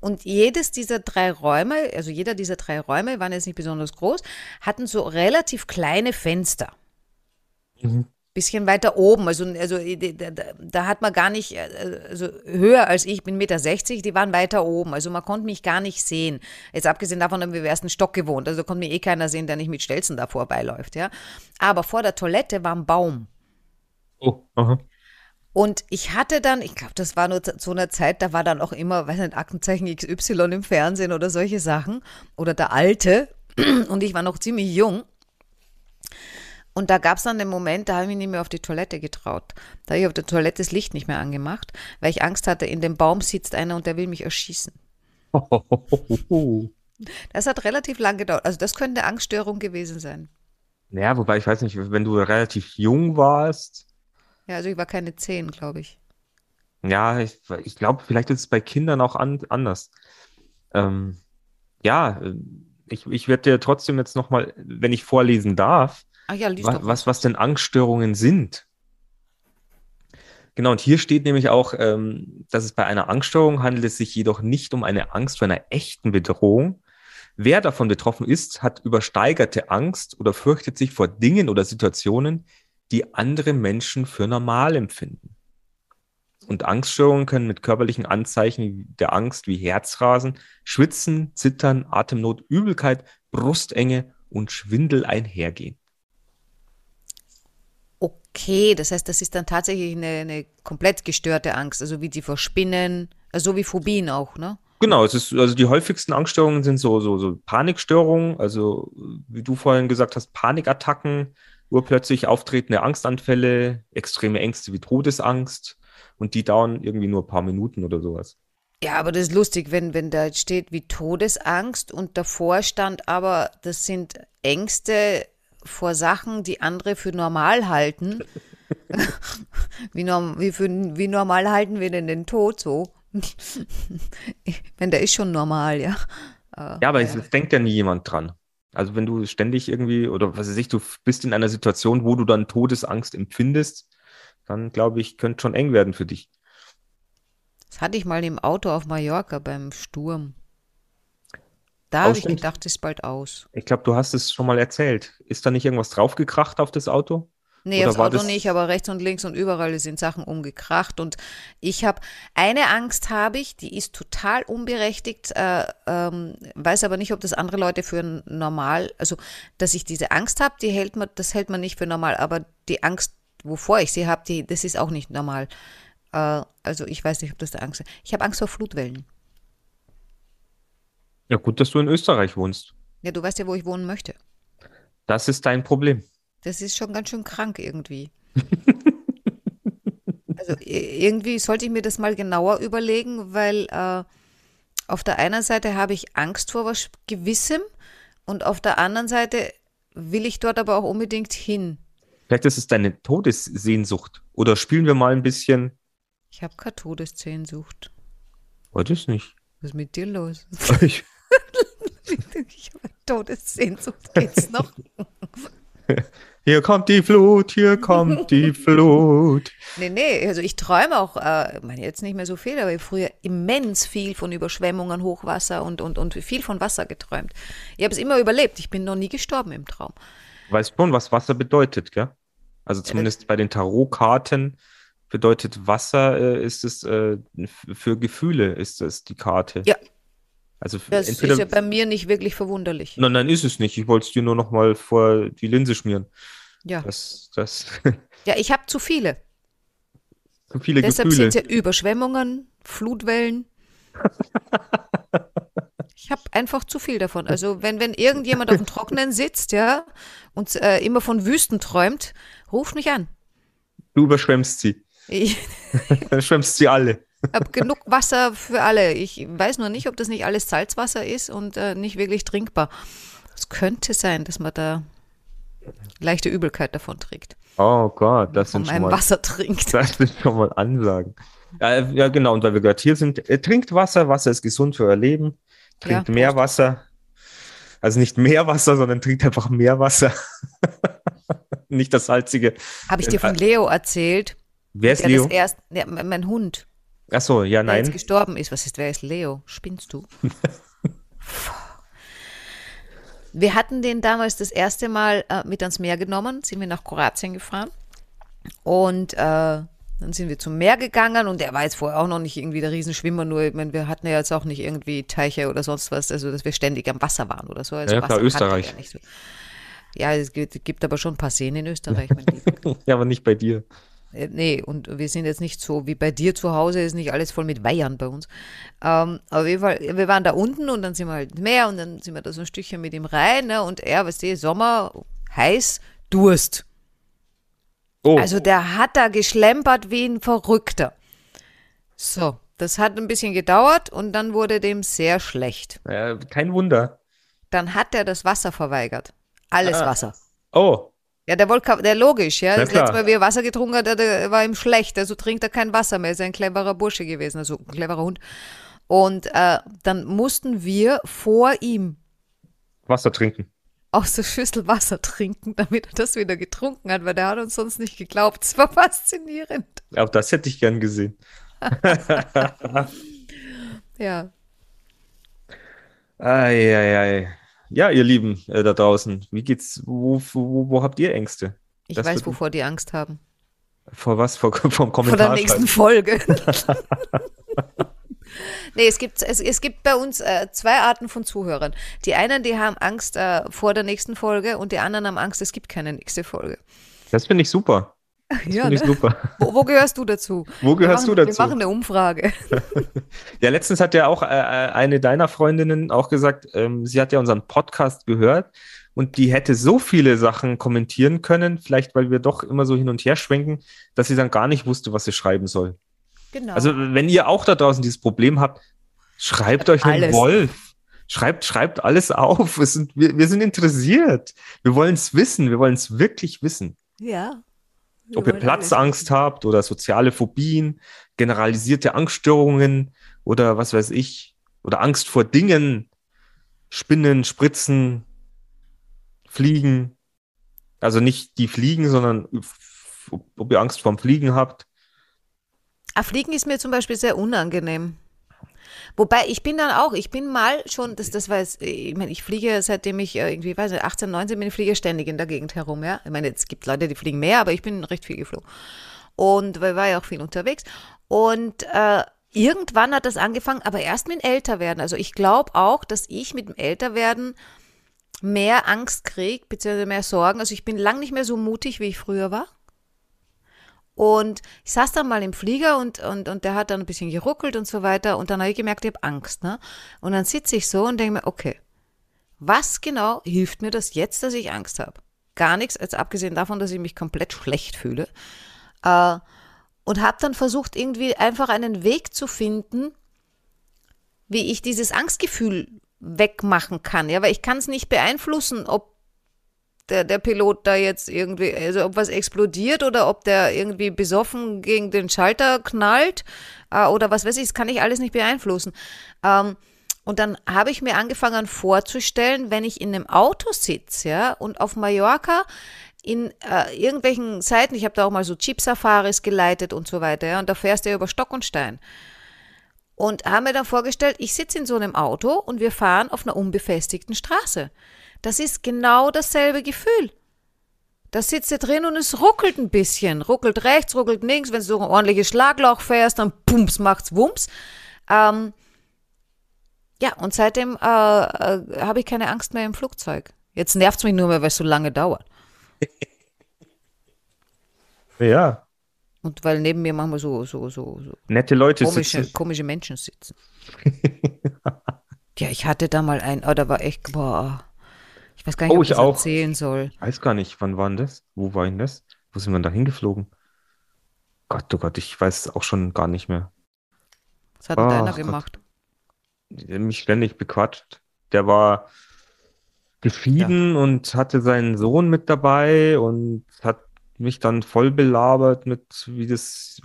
Und jedes dieser drei Räume, also jeder dieser drei Räume, waren jetzt nicht besonders groß, hatten so relativ kleine Fenster. Bisschen weiter oben, also, also da, da, da hat man gar nicht, äh, also höher als ich, bin 1,60 Meter, die waren weiter oben, also man konnte mich gar nicht sehen. Jetzt abgesehen davon haben wir ersten Stock gewohnt, also konnte mich eh keiner sehen, der nicht mit Stelzen da vorbeiläuft, ja. Aber vor der Toilette war ein Baum. Oh, aha. Und ich hatte dann, ich glaube, das war nur zu einer Zeit, da war dann auch immer, weiß nicht, Aktenzeichen XY im Fernsehen oder solche Sachen. Oder der Alte. Und ich war noch ziemlich jung. Und da gab es dann den Moment, da habe ich mich nicht mehr auf die Toilette getraut. Da habe ich auf der Toilette das Licht nicht mehr angemacht, weil ich Angst hatte, in dem Baum sitzt einer und der will mich erschießen. *laughs* Das hat relativ lang gedauert. Also das könnte eine Angststörung gewesen sein. Ja, wobei ich weiß nicht, wenn du relativ jung warst. Ja, also ich war keine zehn, glaube ich. Ja, ich, ich glaube, vielleicht ist es bei Kindern auch an, anders. Ähm, ja, ich, ich werde dir trotzdem jetzt nochmal, wenn ich vorlesen darf, Ach ja, lies wa- doch. was, was denn Angststörungen sind. Genau, und hier steht nämlich auch, ähm, dass es bei einer Angststörung handelt es sich jedoch nicht um eine Angst vor einer echten Bedrohung. Wer davon betroffen ist, hat übersteigerte Angst oder fürchtet sich vor Dingen oder Situationen, die andere Menschen für normal empfinden. Und Angststörungen können mit körperlichen Anzeichen der Angst wie Herzrasen, Schwitzen, Zittern, Atemnot, Übelkeit, Brustenge und Schwindel einhergehen. Okay, das heißt, das ist dann tatsächlich eine, eine komplett gestörte Angst, also wie die vor Spinnen, also so wie Phobien auch, ne? Genau, es ist, also die häufigsten Angststörungen sind so, so, so Panikstörungen, also wie du vorhin gesagt hast, Panikattacken, urplötzlich auftretende Angstanfälle, extreme Ängste wie Todesangst und die dauern irgendwie nur ein paar Minuten oder sowas. Ja, aber das ist lustig, wenn, wenn da jetzt steht wie Todesangst und davor stand aber, das sind Ängste vor Sachen, die andere für normal halten. *laughs* wie, norm, wie, für, wie normal halten wir denn den Tod so? wenn der ist schon normal, ja. Äh, Ja, aber es, es denkt ja nie jemand dran. Also wenn du ständig irgendwie, oder was weiß ich, du bist in einer Situation, wo du dann Todesangst empfindest, dann glaube ich, könnte schon eng werden für dich. Das hatte ich mal im Auto auf Mallorca beim Sturm. Da habe ich gedacht, es ist bald aus. Ich glaube, du hast es schon mal erzählt. Ist da nicht irgendwas draufgekracht auf das Auto? Nee, Oder aufs war Auto das- nicht, aber rechts und links und überall sind Sachen umgekracht. Und ich habe, eine Angst habe ich, die ist total unberechtigt, äh, ähm, weiß aber nicht, ob das andere Leute für normal, also dass ich diese Angst habe, die hält man, das hält man nicht für normal, aber die Angst, wovor ich sie habe, die, das ist auch nicht normal. Äh, also ich weiß nicht, ob das der Angst ist. Ich habe Angst vor Flutwellen. Ja, gut, dass du in Österreich wohnst. Ja, du weißt ja, wo ich wohnen möchte. Das ist dein Problem. Das ist schon ganz schön krank irgendwie. *laughs* Also irgendwie sollte ich mir das mal genauer überlegen, weil äh, auf der einen Seite habe ich Angst vor was Gewissem und auf der anderen Seite will ich dort aber auch unbedingt hin. Vielleicht ist es deine Todessehnsucht. Oder spielen wir mal ein bisschen. Ich habe keine Todessehnsucht. Heute ist nicht. Was ist mit dir los? *laughs* Ich, Ich habe Todessehnsucht. Geht's noch? *laughs* hier kommt die Flut, hier kommt die *laughs* Flut. Nee, nee, also ich träume auch, äh, ich meine jetzt nicht mehr so viel, aber ich habe früher immens viel von Überschwemmungen, Hochwasser und, und, und viel von Wasser geträumt. Ich habe es immer überlebt. Ich bin noch nie gestorben im Traum. Du weißt schon, was Wasser bedeutet, gell? Also zumindest bei den Tarotkarten bedeutet Wasser, äh, ist es äh, für Gefühle ist es die Karte. Ja. Also Das entweder. ist ja bei mir nicht wirklich verwunderlich. nein, nein, ist es nicht. Ich wollte es dir nur noch mal vor die Linse schmieren. Ja, Das, das, *laughs* ja ich habe zu viele. so viele Deshalb Gefühle. sind es ja Überschwemmungen, Flutwellen. *laughs* Ich habe einfach zu viel davon. Also wenn, wenn irgendjemand auf dem Trockenen sitzt, ja, und äh, immer von Wüsten träumt, ruft mich an. Du überschwemmst sie. Ich *laughs* Dann schwemmst sie alle. Habe genug Wasser für alle. Ich weiß nur nicht, ob das nicht alles Salzwasser ist und äh, nicht wirklich trinkbar. Es könnte sein, dass man da leichte Übelkeit davon trägt, Oh Gott, das sind schon mal, Wasser trinkt. *laughs* das sind schon mal Ansagen. Ja, ja, genau. Und weil wir gerade hier sind, äh, trinkt Wasser. Wasser ist gesund für euer Leben. Trinkt Ja, mehr Prost. Wasser. Also nicht mehr Wasser, sondern trinkt einfach mehr Wasser. *laughs* nicht das salzige. Habe ich dir von Leo erzählt? Wer ist Der Leo? das erst, ja, mein Hund, Ach so, ja, der jetzt nein. gestorben ist. Was ist, wer ist Leo? Spinnst du? *laughs* Wir hatten den damals das erste Mal äh, mit ans Meer genommen, sind wir nach Kroatien gefahren. Und äh, dann sind wir zum Meer gegangen und der war jetzt vorher auch noch nicht irgendwie der Riesenschwimmer, nur ich meine, wir hatten ja jetzt auch nicht irgendwie Teiche oder sonst was, also dass wir ständig am Wasser waren oder so. Also Ja, klar, Österreich. er Ja, so. ja, es gibt, gibt aber schon ein paar Seen in Österreich, mein Lieber. *laughs* ja, aber nicht bei dir. Äh, Nee, und wir sind jetzt nicht so wie bei dir zu Hause, ist nicht alles voll mit Weihern bei uns. Ähm, auf jeden Fall, wir waren da unten und dann sind wir halt Meer und dann sind wir da so ein Stückchen mit ihm rein ne, und er, weißt du, Sommer, heiß, Durst. Oh, Also der hat da geschlempert wie ein Verrückter. So, das hat ein bisschen gedauert und dann wurde dem sehr schlecht. äh, kein Wunder. Dann hat er das Wasser verweigert. Alles Ah. Wasser. Oh, Ja, der wollte, der logisch, ja. Na Das klar. letzte Mal, wie er Wasser getrunken hat, der war ihm schlecht. Also trinkt er kein Wasser mehr. Ist ein cleverer Bursche gewesen, also ein cleverer Hund. Und äh, dann mussten wir vor ihm Wasser trinken. aus der Schüssel Wasser trinken, damit er das wieder getrunken hat, weil der hat uns sonst nicht geglaubt. Es war faszinierend. Auch das hätte ich gern gesehen. *laughs* Ja. Eieiei. Ja, ihr Lieben äh, da draußen, wie geht's? Wo, wo, wo habt ihr Ängste? Ich Das weiß, wovor die Angst haben. Vor was? Vor, *laughs* vom Vor Kommentar. der nächsten Folge. *laughs* *laughs* nee, es gibt, es, es gibt bei uns äh, zwei Arten von Zuhörern. Die einen, die haben Angst äh, vor der nächsten Folge und die anderen haben Angst, es gibt keine nächste Folge. Das finde ich super. Das Ja, finde ich ne? super. wo, wo gehörst du dazu? Wo gehörst wir du machen, dazu? Wir machen eine Umfrage. *laughs* Ja, letztens hat ja auch äh, äh, eine deiner Freundinnen auch gesagt, ähm, sie hat ja unseren Podcast gehört und die hätte so viele Sachen kommentieren können, vielleicht weil wir doch immer so hin und her schwenken, dass sie dann gar nicht wusste, was sie schreiben soll. Genau. Also, wenn ihr auch da draußen dieses Problem habt, schreibt euch einen alles. Wolf. Schreibt, schreibt alles auf. Wir sind, wir, wir sind interessiert. Wir wollen es wissen. Wir wollen es wirklich wissen. ja. Ob ihr Platzangst habt oder soziale Phobien, generalisierte Angststörungen oder was weiß ich, oder Angst vor Dingen, Spinnen, Spritzen, Fliegen. Also nicht die Fliegen, sondern ob ihr Angst vorm Fliegen habt. Ah, Fliegen ist mir zum Beispiel sehr unangenehm. Wobei, ich bin dann auch, ich bin mal schon, das, das war jetzt, ich meine, ich fliege seitdem ich äh, irgendwie, weiß nicht, 18, 19 bin, ich fliege ständig in der Gegend herum, ja. Ich meine, es gibt Leute, die fliegen mehr, aber ich bin recht viel geflogen. Und weil war ja auch viel unterwegs. Und äh, irgendwann hat das angefangen, aber erst mit dem Älterwerden. Also ich glaube auch, dass ich mit dem Älterwerden mehr Angst kriege, beziehungsweise mehr Sorgen. Also ich bin lang nicht mehr so mutig, wie ich früher war. Und ich saß dann mal im Flieger und, und, und der hat dann ein bisschen geruckelt und so weiter. Und dann habe ich gemerkt, ich habe Angst. Ne? Und dann sitze ich so und denke mir, okay, was genau hilft mir das jetzt, dass ich Angst habe? Gar nichts, als abgesehen davon, dass ich mich komplett schlecht fühle. Äh, und habe dann versucht, irgendwie einfach einen Weg zu finden, wie ich dieses Angstgefühl wegmachen kann. Ja, weil ich kann es nicht beeinflussen, ob der, der Pilot da jetzt irgendwie, also ob was explodiert oder ob der irgendwie besoffen gegen den Schalter knallt äh, oder was weiß ich, das kann ich alles nicht beeinflussen. Ähm, und dann habe ich mir angefangen vorzustellen, wenn ich in einem Auto sitze, ja, und auf Mallorca in äh, irgendwelchen Seiten, ich habe da auch mal so Jeep-Safaris geleitet und so weiter, ja, und da fährst du ja über Stock und Stein. Und haben mir dann vorgestellt, ich sitze in so einem Auto und wir fahren auf einer unbefestigten Straße. Das ist genau dasselbe Gefühl. Da sitzt du drin und es ruckelt ein bisschen. Ruckelt rechts, ruckelt links. Wenn du so ein ordentliches Schlagloch fährst, dann pumps, macht's Wumms. Ähm, ja, und seitdem äh, äh, habe ich keine Angst mehr im Flugzeug. Jetzt nervt's mich nur mehr, weil es so lange dauert. Ja, Und weil neben mir manchmal so, so, so, so nette Leute komische, sitzen. komische Menschen sitzen. *laughs* ja, ich hatte da mal einen, oh, da war echt, boah. Ich weiß gar nicht, Oh, ob ich das auch. erzählen soll. Ich weiß gar nicht, wann war denn das? Wo war denn das? Wo sind wir denn da hingeflogen? Gott, oh Gott, ich weiß es auch schon gar nicht mehr. Was hat denn deiner Gott. gemacht? Der hat mich ständig bequatscht. Der war geschieden und hatte seinen Sohn mit dabei und hat mich dann voll belabert mit, wie das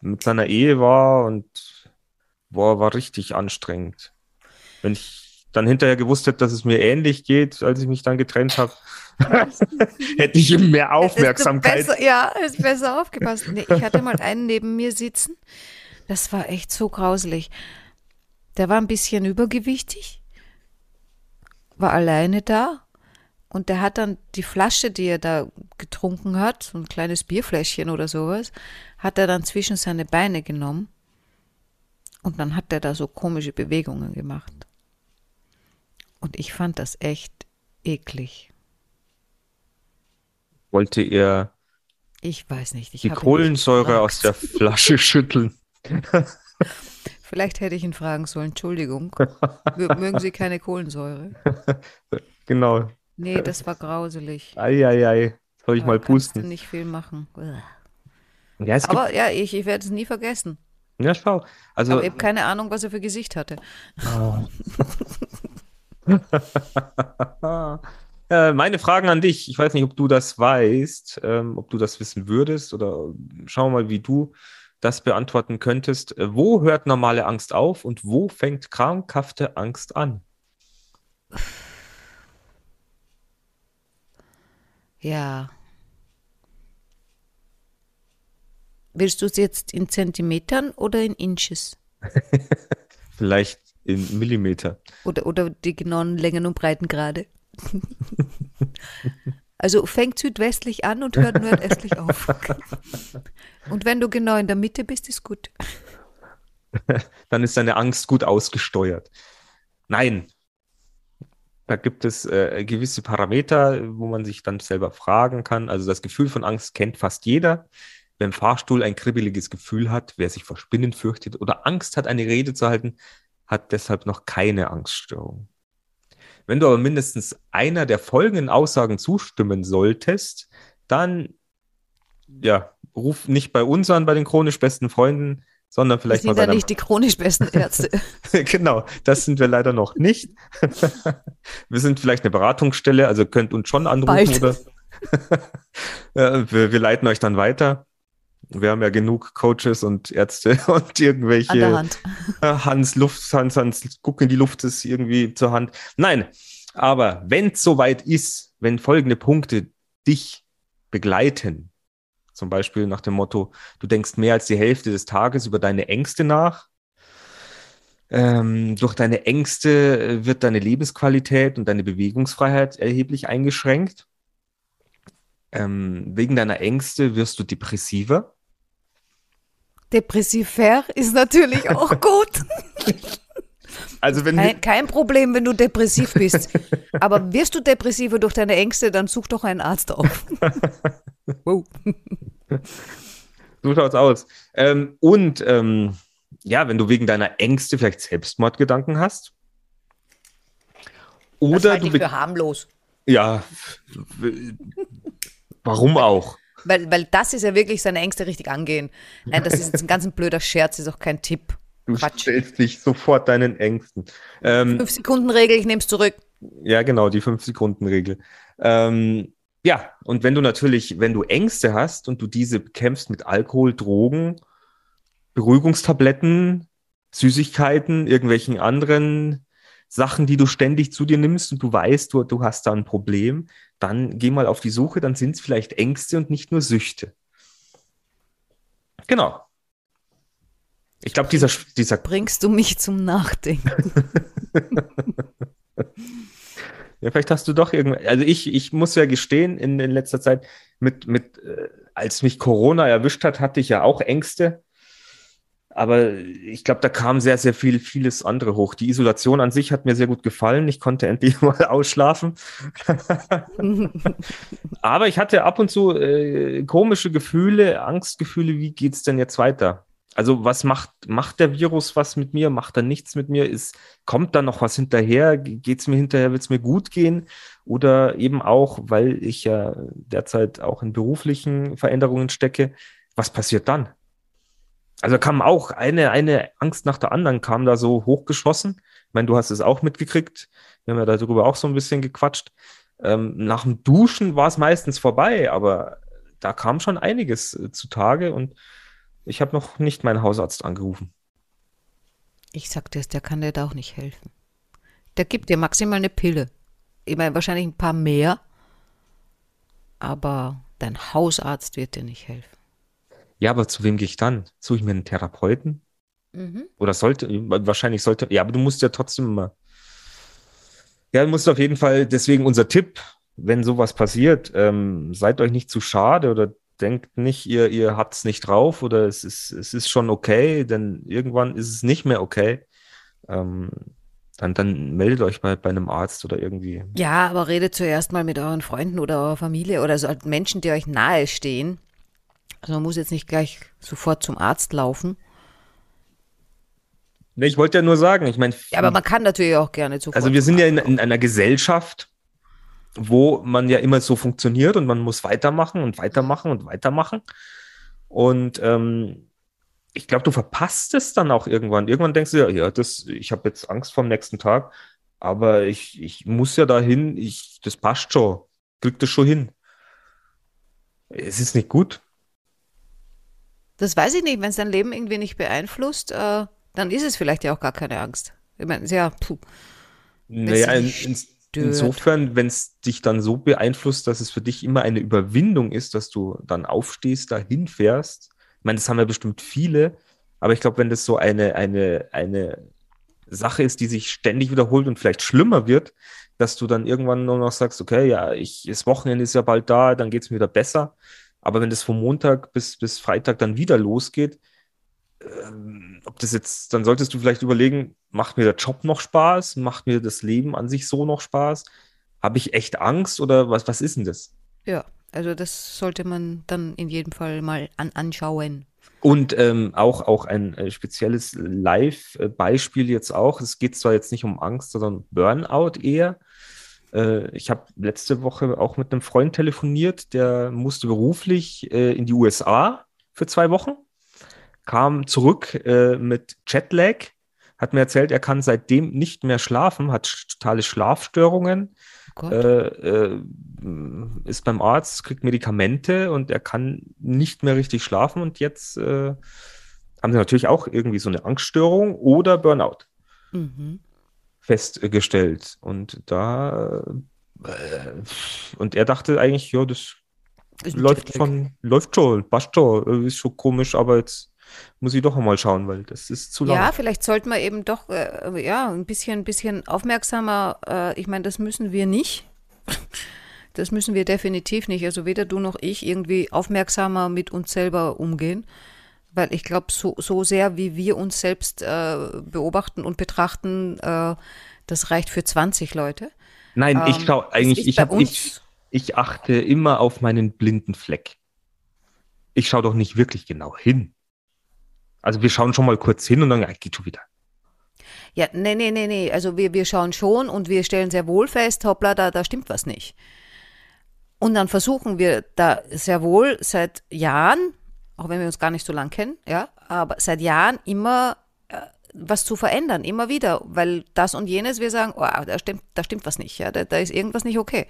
mit seiner Ehe war und boah, war richtig anstrengend. Wenn ich dann hinterher gewusst hätte, dass es mir ähnlich geht, als ich mich dann getrennt habe, *laughs* hätte ich ihm mehr Aufmerksamkeit. Besser, ja, ist besser aufgepasst. Nee, ich hatte mal einen neben mir sitzen. Das war echt so grauselig. Der war ein bisschen übergewichtig, war alleine da Und der hat dann die Flasche, die er da getrunken hat, so ein kleines Bierfläschchen oder sowas, hat er dann zwischen seine Beine genommen. Und dann hat er da so komische Bewegungen gemacht. Und ich fand das echt eklig. Wollte er Ich weiß nicht. Ich die Kohlensäure aus der. Flasche *laughs* schütteln? Vielleicht hätte ich ihn fragen sollen. Entschuldigung. *laughs* Mö- Mögen Sie keine Kohlensäure? *laughs* Genau. Nee, das war grauselig. Eieiei. Soll ich Da mal kannst du pusten? nicht viel machen. Ja, es gibt, Aber ja, ich, ich werde es nie vergessen. ja, schau. Also, Aber ich habe keine Ahnung, was er für Gesicht hatte. *laughs* äh, meine Fragen an dich. Ich weiß nicht, ob du das weißt, ähm, ob du das wissen würdest oder schau mal, wie du das beantworten könntest. Äh, Wo hört normale Angst auf und wo fängt krankhafte Angst an? Ja. Willst du es jetzt in Zentimetern oder in Inches? *laughs* Vielleicht in Millimeter. Oder, oder die genauen Längen und Breitengrade? Also fängt südwestlich an und hört *laughs* nordöstlich auf. Und wenn du genau in der Mitte bist, ist gut. Dann ist deine Angst gut ausgesteuert. Nein. Da gibt es äh, gewisse Parameter, wo man sich dann selber fragen kann. Also das Gefühl von Angst kennt fast jeder. Wer im Fahrstuhl ein kribbeliges Gefühl hat, wer sich vor Spinnen fürchtet oder Angst hat, eine Rede zu halten, hat deshalb noch keine Angststörung. Wenn du aber mindestens einer der folgenden Aussagen zustimmen solltest, dann ja, ruf nicht bei uns an, bei den chronisch besten Freunden, sondern vielleicht mal sind bei nicht die chronisch besten Ärzte. *laughs* genau, das sind wir leider noch nicht. *laughs* wir sind vielleicht eine Beratungsstelle, also könnt uns schon anrufen Bald. oder *laughs* wir, wir leiten euch dann weiter. Wir haben ja genug Coaches und Ärzte *laughs* und irgendwelche Hand. *laughs* Hans Luft, Hans, Hans, guck in die Luft ist irgendwie zur Hand. Nein, aber wenn es soweit ist, wenn folgende Punkte dich begleiten, zum Beispiel nach dem Motto, du denkst mehr als die Hälfte des Tages über deine Ängste nach, ähm, durch deine Ängste äh, wird deine Lebensqualität und deine Bewegungsfreiheit erheblich eingeschränkt. Ähm, wegen deiner Ängste wirst du depressiver. Depressiver ist natürlich auch gut. Also wenn Kein, kein Problem, wenn du depressiv bist. Aber wirst du depressiver durch deine Ängste, dann such doch einen Arzt auf. *laughs* wow. So schaut's aus. Ähm, und ähm, ja, wenn du wegen deiner Ängste vielleicht Selbstmordgedanken hast. Das Oder halte du ich für harmlos. ja, warum auch? Weil, weil das ist ja wirklich seine Ängste richtig angehen. Nein, das ist jetzt ein ganz blöder Scherz, ist auch kein Tipp. Du Quatsch. stellst dich sofort deinen Ängsten. Ähm, Fünf Sekunden Regel, ich nehme es zurück. Ja, genau, die Fünf-Sekunden-Regel. Ähm, ja, und wenn du natürlich, wenn du Ängste hast und du diese bekämpfst mit Alkohol, Drogen, Beruhigungstabletten, Süßigkeiten, irgendwelchen anderen Sachen, die du ständig zu dir nimmst und du weißt, du, du hast da ein Problem, dann geh mal auf die Suche, dann sind es vielleicht Ängste und nicht nur Süchte. Genau. Ich glaube, dieser, dieser Bringst du mich zum Nachdenken. *laughs* Ja, vielleicht hast du doch irgendwie, also ich, ich muss ja gestehen, in, in letzter Zeit, mit, mit, äh, als mich Corona erwischt hat, hatte ich ja auch Ängste. Aber ich glaube, da kam sehr, sehr viel, vieles andere hoch. Die Isolation an sich hat mir sehr gut gefallen. Ich konnte endlich *laughs* mal ausschlafen. *laughs* Aber ich hatte ab und zu äh, komische Gefühle, Angstgefühle. Wie geht's denn jetzt weiter? Also was macht, macht der Virus was mit mir? Macht er nichts mit mir? Ist, kommt da noch was hinterher? Geht's mir hinterher? Wird's mir gut gehen? Oder eben auch, weil ich ja derzeit auch in beruflichen Veränderungen stecke, was passiert dann? Also kam auch eine, eine Angst nach der anderen kam da so hochgeschossen. Ich meine, du hast es auch mitgekriegt. Wir haben ja darüber auch so ein bisschen gequatscht. Ähm, nach dem Duschen war es meistens vorbei, aber da kam schon einiges äh, zutage und ich habe noch nicht meinen Hausarzt angerufen. Ich sag dir, der kann dir da auch nicht helfen. Der gibt dir maximal eine Pille. Ich meine, wahrscheinlich ein paar mehr. Aber dein Hausarzt wird dir nicht helfen. Ja, aber zu wem gehe ich dann? Suche ich mir einen Therapeuten? Mhm. Oder sollte, wahrscheinlich sollte, ja, aber du musst ja trotzdem immer. Ja, du musst auf jeden Fall, deswegen unser Tipp, wenn sowas passiert, ähm, seid euch nicht zu schade oder denkt nicht, ihr, ihr habt es nicht drauf oder es ist, es ist schon okay, denn irgendwann ist es nicht mehr okay. Ähm, dann, dann meldet euch bei, bei einem Arzt oder irgendwie. Ja, aber redet zuerst mal mit euren Freunden oder eurer Familie oder so halt Menschen, die euch nahe stehen. Also man muss jetzt nicht gleich sofort zum Arzt laufen. Ne, ich wollte ja nur sagen, ich meine. Ja, aber man kann natürlich auch gerne sofort. Also wir sind ja in, in einer Gesellschaft, wo man ja immer so funktioniert und man muss weitermachen und weitermachen und weitermachen. Und ähm, ich glaube, du verpasst es dann auch irgendwann. Irgendwann denkst du ja, ja, das, ich habe jetzt Angst vor dem nächsten Tag, aber ich, ich muss ja dahin, ich, das passt schon, krieg das schon hin. Es ist nicht gut. Das weiß ich nicht, wenn es dein Leben irgendwie nicht beeinflusst, äh, dann ist es vielleicht ja auch gar keine Angst. Ich meine, ja, puh. Naja, in, in, insofern, wenn es dich dann so beeinflusst, dass es für dich immer eine Überwindung ist, dass du dann aufstehst, dahin fährst. Ich meine, das haben ja bestimmt viele, aber ich glaube, wenn das so eine, eine, eine Sache ist, die sich ständig wiederholt und vielleicht schlimmer wird, dass du dann irgendwann nur noch sagst, okay, ja, ich, das Wochenende ist ja bald da, dann geht es mir wieder besser. Aber wenn das von Montag bis, bis Freitag dann wieder losgeht, ähm, ob das jetzt, dann solltest du vielleicht überlegen, macht mir der Job noch Spaß? Macht mir das Leben an sich so noch Spaß? Habe ich echt Angst oder was, was ist denn das? Ja, also das sollte man dann in jedem Fall mal an, anschauen. Und ähm, auch, auch ein äh, spezielles Live-Beispiel jetzt auch. Es geht zwar jetzt nicht um Angst, sondern Burnout eher. Äh, ich habe letzte Woche auch mit einem Freund telefoniert, der musste beruflich äh, in die USA für zwei Wochen, kam zurück äh, mit Jetlag, hat mir erzählt, er kann seitdem nicht mehr schlafen, hat totale Schlafstörungen, Oh äh, ist beim Arzt, kriegt Medikamente und er kann nicht mehr richtig schlafen und jetzt äh, haben sie natürlich auch irgendwie so eine Angststörung oder Burnout. Mhm. Festgestellt. Und da äh, und er dachte eigentlich, ja, das läuft von, läuft schon, passt schon, äh, ist schon komisch, aber jetzt muss ich doch mal schauen, weil das ist zu lang. Ja, vielleicht sollten wir eben doch äh, ja, ein bisschen, bisschen aufmerksamer, äh, ich meine, das müssen wir nicht. *laughs* Das müssen wir definitiv nicht. Also weder du noch ich irgendwie aufmerksamer mit uns selber umgehen. Weil ich glaube, so, so sehr, wie wir uns selbst äh, beobachten und betrachten, äh, das reicht für 20 Leute. Nein, ich Ähm, schau es eigentlich, ich uns- ich, ich achte immer auf meinen blinden Fleck. Ich schaue doch nicht wirklich genau hin. Also wir schauen schon mal kurz hin und dann ah, geht schon wieder. Ja, nee, nee, nee, nee. Also wir, wir schauen schon und wir stellen sehr wohl fest, hoppla, da, da stimmt was nicht. Und dann versuchen wir da sehr wohl seit Jahren, auch wenn wir uns gar nicht so lang kennen, ja, aber seit Jahren immer äh, was zu verändern, immer wieder, weil das und jenes, wir sagen, oh, da stimmt, da stimmt was nicht, ja, da, da ist irgendwas nicht okay.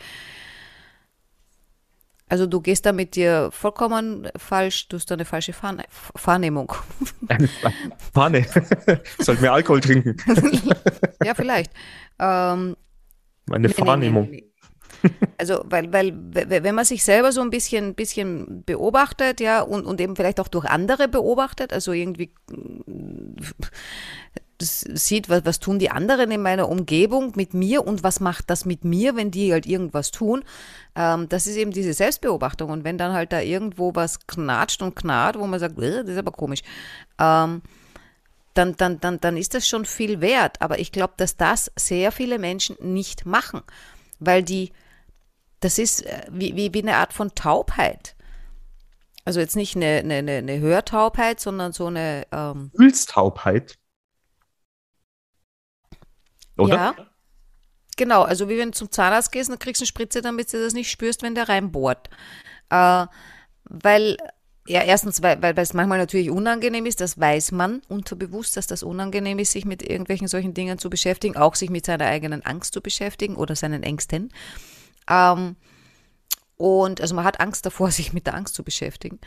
Also du gehst da mit dir vollkommen falsch, du hast da eine falsche Fahrne Wahrnehmung. Panne. *laughs* Sollte mehr Alkohol trinken. ja, vielleicht. Ähm, Meine nee, Wahrnehmung. nee, nee. Also, weil, weil, wenn man sich selber so ein bisschen, bisschen beobachtet, ja, und, und eben vielleicht auch durch andere beobachtet, also irgendwie mm, sieht, was, was tun die anderen in meiner Umgebung mit mir und was macht das mit mir, wenn die halt irgendwas tun, ähm, das ist eben diese Selbstbeobachtung. Und wenn dann halt da irgendwo was knatscht und knarrt, wo man sagt, "Äh, das ist aber komisch, ähm, dann, dann, dann, dann ist das schon viel wert. Aber ich glaube, dass das sehr viele Menschen nicht machen, weil die, das ist äh, wie, wie, wie eine Art von Taubheit. Also jetzt nicht eine, eine, eine Hörtaubheit, sondern so eine, ähm, Gefühlstaubheit. Oder? ja, genau, also wie wenn du zum Zahnarzt gehst und kriegst eine Spritze, damit du das nicht spürst, wenn der reinbohrt. Äh, weil, ja, erstens, weil weil es manchmal natürlich unangenehm ist, das weiß man unterbewusst, dass das unangenehm ist, sich mit irgendwelchen solchen Dingen zu beschäftigen, auch sich mit seiner eigenen Angst zu beschäftigen oder seinen Ängsten. Ähm, und also man hat Angst davor, *laughs* sich mit der Angst zu beschäftigen.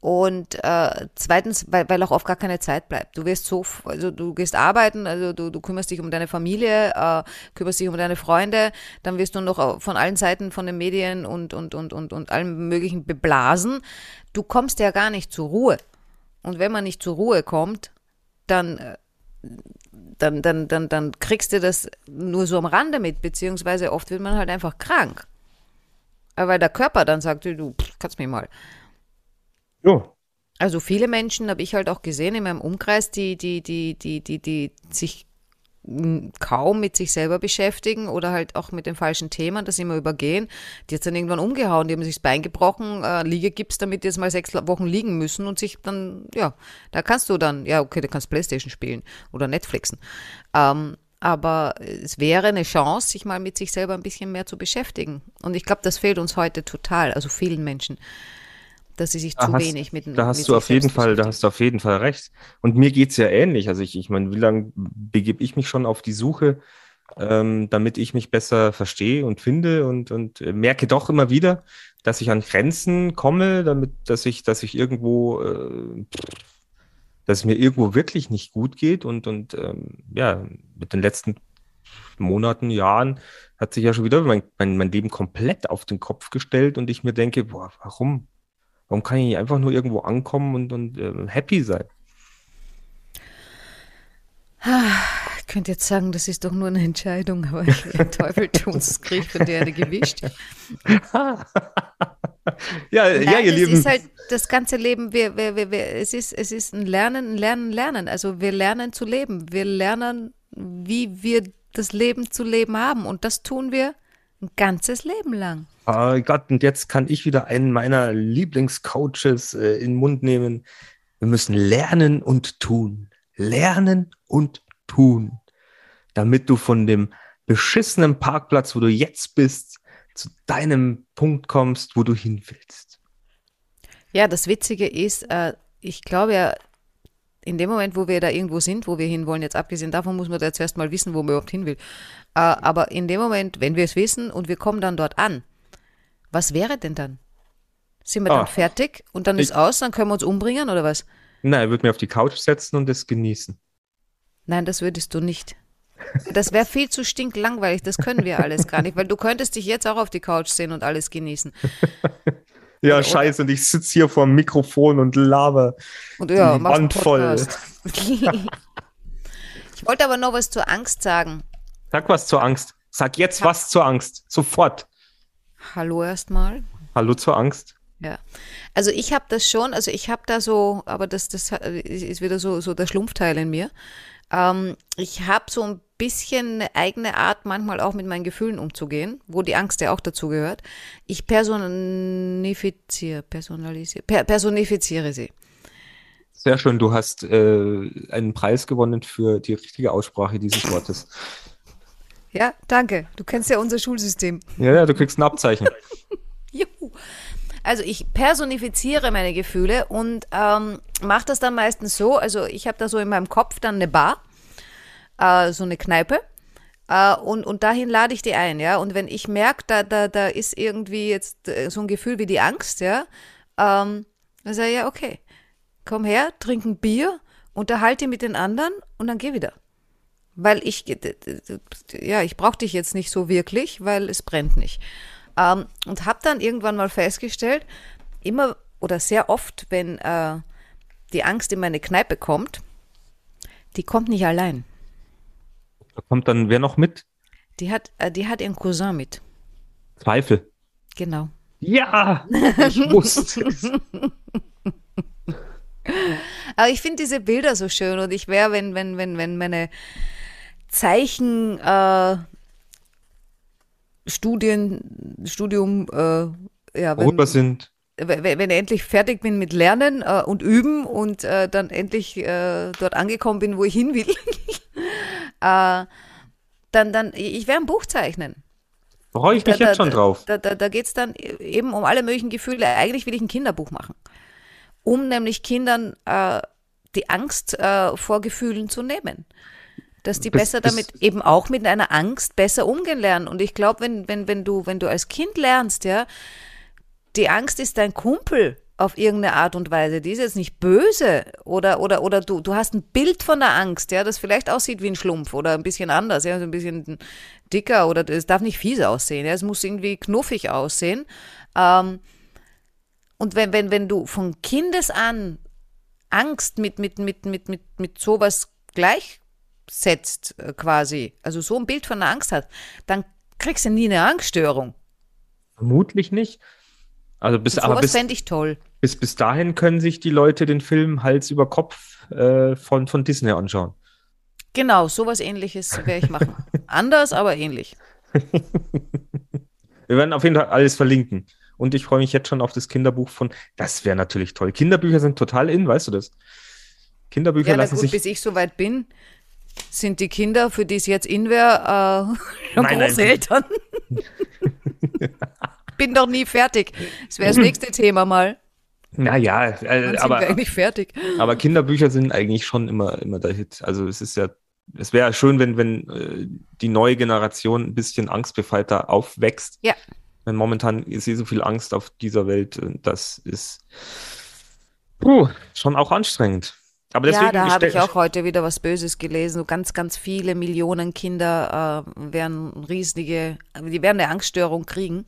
Und äh, zweitens, weil, weil auch oft gar keine Zeit bleibt. Du wirst so, also du gehst arbeiten, also du, du kümmerst dich um deine Familie, äh, kümmerst dich um deine Freunde, dann wirst du noch von allen Seiten von den Medien und, und, und, und, und allem möglichen beblasen. Du kommst ja gar nicht zur Ruhe. Und wenn man nicht zur Ruhe kommt, dann, äh, dann, dann, dann, dann kriegst du das nur so am Rande mit, beziehungsweise oft wird man halt einfach krank. weil der Körper dann sagt, du kannst mich mal. Jo. Also viele Menschen habe ich halt auch gesehen in meinem Umkreis, die, die, die, die, die, die sich kaum mit sich selber beschäftigen oder halt auch mit den falschen Themen, das immer übergehen. Die hat dann irgendwann umgehauen, die haben sich das Bein gebrochen, äh, Liegegips, damit die jetzt mal sechs Wochen liegen müssen und sich dann, ja, da kannst du dann, ja, okay, du kannst Playstation spielen oder Netflixen. Ähm, aber es wäre eine Chance, sich mal mit sich selber ein bisschen mehr zu beschäftigen. Und ich glaube, das fehlt uns heute total, also vielen Menschen, dass sie sich Da zu hast- wenig mit Da mit hast sich du auf jeden Fall, da hast du auf jeden Fall recht. Und mir geht's ja ähnlich. Also ich, ich meine, wie lange begebe ich mich schon auf die Suche, ähm, damit ich mich besser verstehe und finde und, und merke doch immer wieder, dass ich an Grenzen komme, damit, dass ich, dass ich irgendwo, äh, dass es mir irgendwo wirklich nicht gut geht. Und, und ähm, ja, mit den letzten Monaten, Jahren hat sich ja schon wieder mein, mein, mein Leben komplett auf den Kopf gestellt und ich mir denke, boah, warum? Warum kann ich nicht einfach nur irgendwo ankommen und, und äh, happy sein? Ich könnte jetzt sagen, das ist doch nur eine Entscheidung, aber *laughs* der Teufel tut's, krieg ich von dir eine gewischt. *laughs* ja, ja, Nein, ihr es Lieben. ist halt das ganze Leben, wir, wir, wir, wir, es, ist, es ist ein Lernen, ein Lernen, Lernen. Also wir lernen zu leben. Wir lernen, wie wir das Leben zu leben haben. Und das tun wir ein ganzes Leben lang. Oh Gott, und jetzt kann ich wieder einen meiner Lieblingscoaches äh, in den Mund nehmen. Wir müssen lernen und tun. Lernen und tun. Damit du von dem beschissenen Parkplatz, wo du jetzt bist, zu deinem Punkt kommst, wo du hin willst. Ja, das Witzige ist, äh, ich glaube ja, in dem Moment, wo wir da irgendwo sind, wo wir hinwollen, jetzt abgesehen davon muss man da zuerst mal wissen, wo man überhaupt hin will. Äh, aber in dem Moment, wenn wir es wissen und wir kommen dann dort an, was wäre denn dann? Sind wir Ah. dann fertig und dann ist Ich- aus, dann können wir uns umbringen oder was? Na, er wird mir auf die Couch setzen und es genießen. Nein, das würdest du nicht. Das wäre viel zu stinklangweilig, das können wir alles gar nicht, weil du könntest dich jetzt auch auf die Couch sehen und alles genießen. *laughs* Ja, Oder- scheiße, und ich sitze hier vor dem Mikrofon und laber. Und ja, Wand voll. *laughs* Ich wollte aber noch was zur Angst sagen. Sag was zur Angst. Sag jetzt was zur Angst. Sofort. Hallo erstmal. Hallo zur Angst. Ja. Also ich habe das schon, also ich habe da so, aber das, das ist wieder so, so der Schlumpfteil in mir. Ähm, ich habe so ein bisschen eine eigene Art, manchmal auch mit meinen Gefühlen umzugehen, wo die Angst ja auch dazu gehört. Ich personifiziere, personalisiere, per, personifiziere sie. Sehr schön, du hast äh, einen Preis gewonnen für die richtige Aussprache dieses Wortes. Ja, danke. Du kennst ja unser Schulsystem. Ja, ja, du kriegst ein Abzeichen. *laughs* Juhu. Also ich personifiziere meine Gefühle und ähm, mache das dann meistens so. Also ich habe da so in meinem Kopf dann eine Bar, äh, so eine Kneipe. Äh, und, und dahin lade ich die ein, ja. Und wenn ich merke, da, da, da ist irgendwie jetzt äh, so ein Gefühl wie die Angst, ja, ähm, dann sage ich, ja, okay, komm her, trink ein Bier, unterhalte mit den anderen und dann geh wieder. Weil ich, ja, ich brauche dich jetzt nicht so wirklich, weil es brennt nicht. Ähm, und habe dann irgendwann mal festgestellt, immer oder sehr oft, wenn äh, die Angst in meine Kneipe kommt, die kommt nicht allein. Da kommt dann wer noch mit? Die hat, äh, die hat ihren Cousin mit. Zweifel. Genau. Ja, ich *laughs* wusste es. Aber ich finde diese Bilder so schön und ich wäre, wenn, wenn, wenn, wenn meine Zeichen äh, Studien, Studium, äh, ja, wenn, sind. Wenn, ich endlich fertig bin mit Lernen äh, und Üben und äh, dann endlich äh, dort angekommen bin, wo ich hin will, *laughs* äh, dann, dann, ich werde ein Buch zeichnen. Freue ich mich da, jetzt schon drauf. Da, da, da geht es dann eben um alle möglichen Gefühle. Eigentlich will ich ein Kinderbuch machen, um nämlich Kindern äh, die Angst äh, vor Gefühlen zu nehmen. Dass die Bis- besser bis- damit eben auch mit einer Angst besser umgehen lernen. Und ich glaube, wenn, wenn, wenn, du, wenn du als Kind lernst, ja, die Angst ist dein Kumpel auf irgendeine Art und Weise. Die ist jetzt nicht böse oder, oder, oder du, du hast ein Bild von der Angst, ja, das vielleicht aussieht wie ein Schlumpf oder ein bisschen anders, ja, so ein bisschen dicker oder es darf nicht fies aussehen, ja, es muss irgendwie knuffig aussehen. Ähm, und wenn, wenn, wenn du von Kindes an Angst mit, mit, mit, mit, mit, mit sowas gleichsetzt, äh, quasi, also so ein Bild von der Angst hat, dann kriegst du nie eine Angststörung. Vermutlich nicht. Also bis, aber Sowas bis, fände ich toll. bis, bis dahin können sich die Leute den Film Hals über Kopf äh, von, von Disney anschauen. Genau, sowas ähnliches werde ich machen. *laughs* Anders, aber ähnlich. Wir werden auf jeden Fall alles verlinken. Und ich freue mich jetzt schon auf das Kinderbuch von. Das wäre natürlich toll. Kinderbücher sind total in, weißt du das? Kinderbücher Ja, lassen gut, sich. bis ich soweit bin, sind die Kinder, für die es jetzt in wäre, äh, *laughs* schon Nein. Großeltern. *laughs* bin doch nie fertig. Das wäre das *clears throat* nächste Thema mal. Naja, äh, aber, eigentlich fertig? aber Kinderbücher sind eigentlich schon immer, immer der Hit. Also es ist ja, es wäre schön, wenn, wenn äh, die neue Generation ein bisschen angstbefreiter aufwächst. Ja. Denn momentan ist eh so viel Angst auf dieser Welt. Das ist puh, schon auch anstrengend. Aber deswegen ja, da habe ich auch heute wieder was Böses gelesen. So ganz, ganz viele Millionen Kinder äh, werden riesige, die werden eine Angststörung kriegen,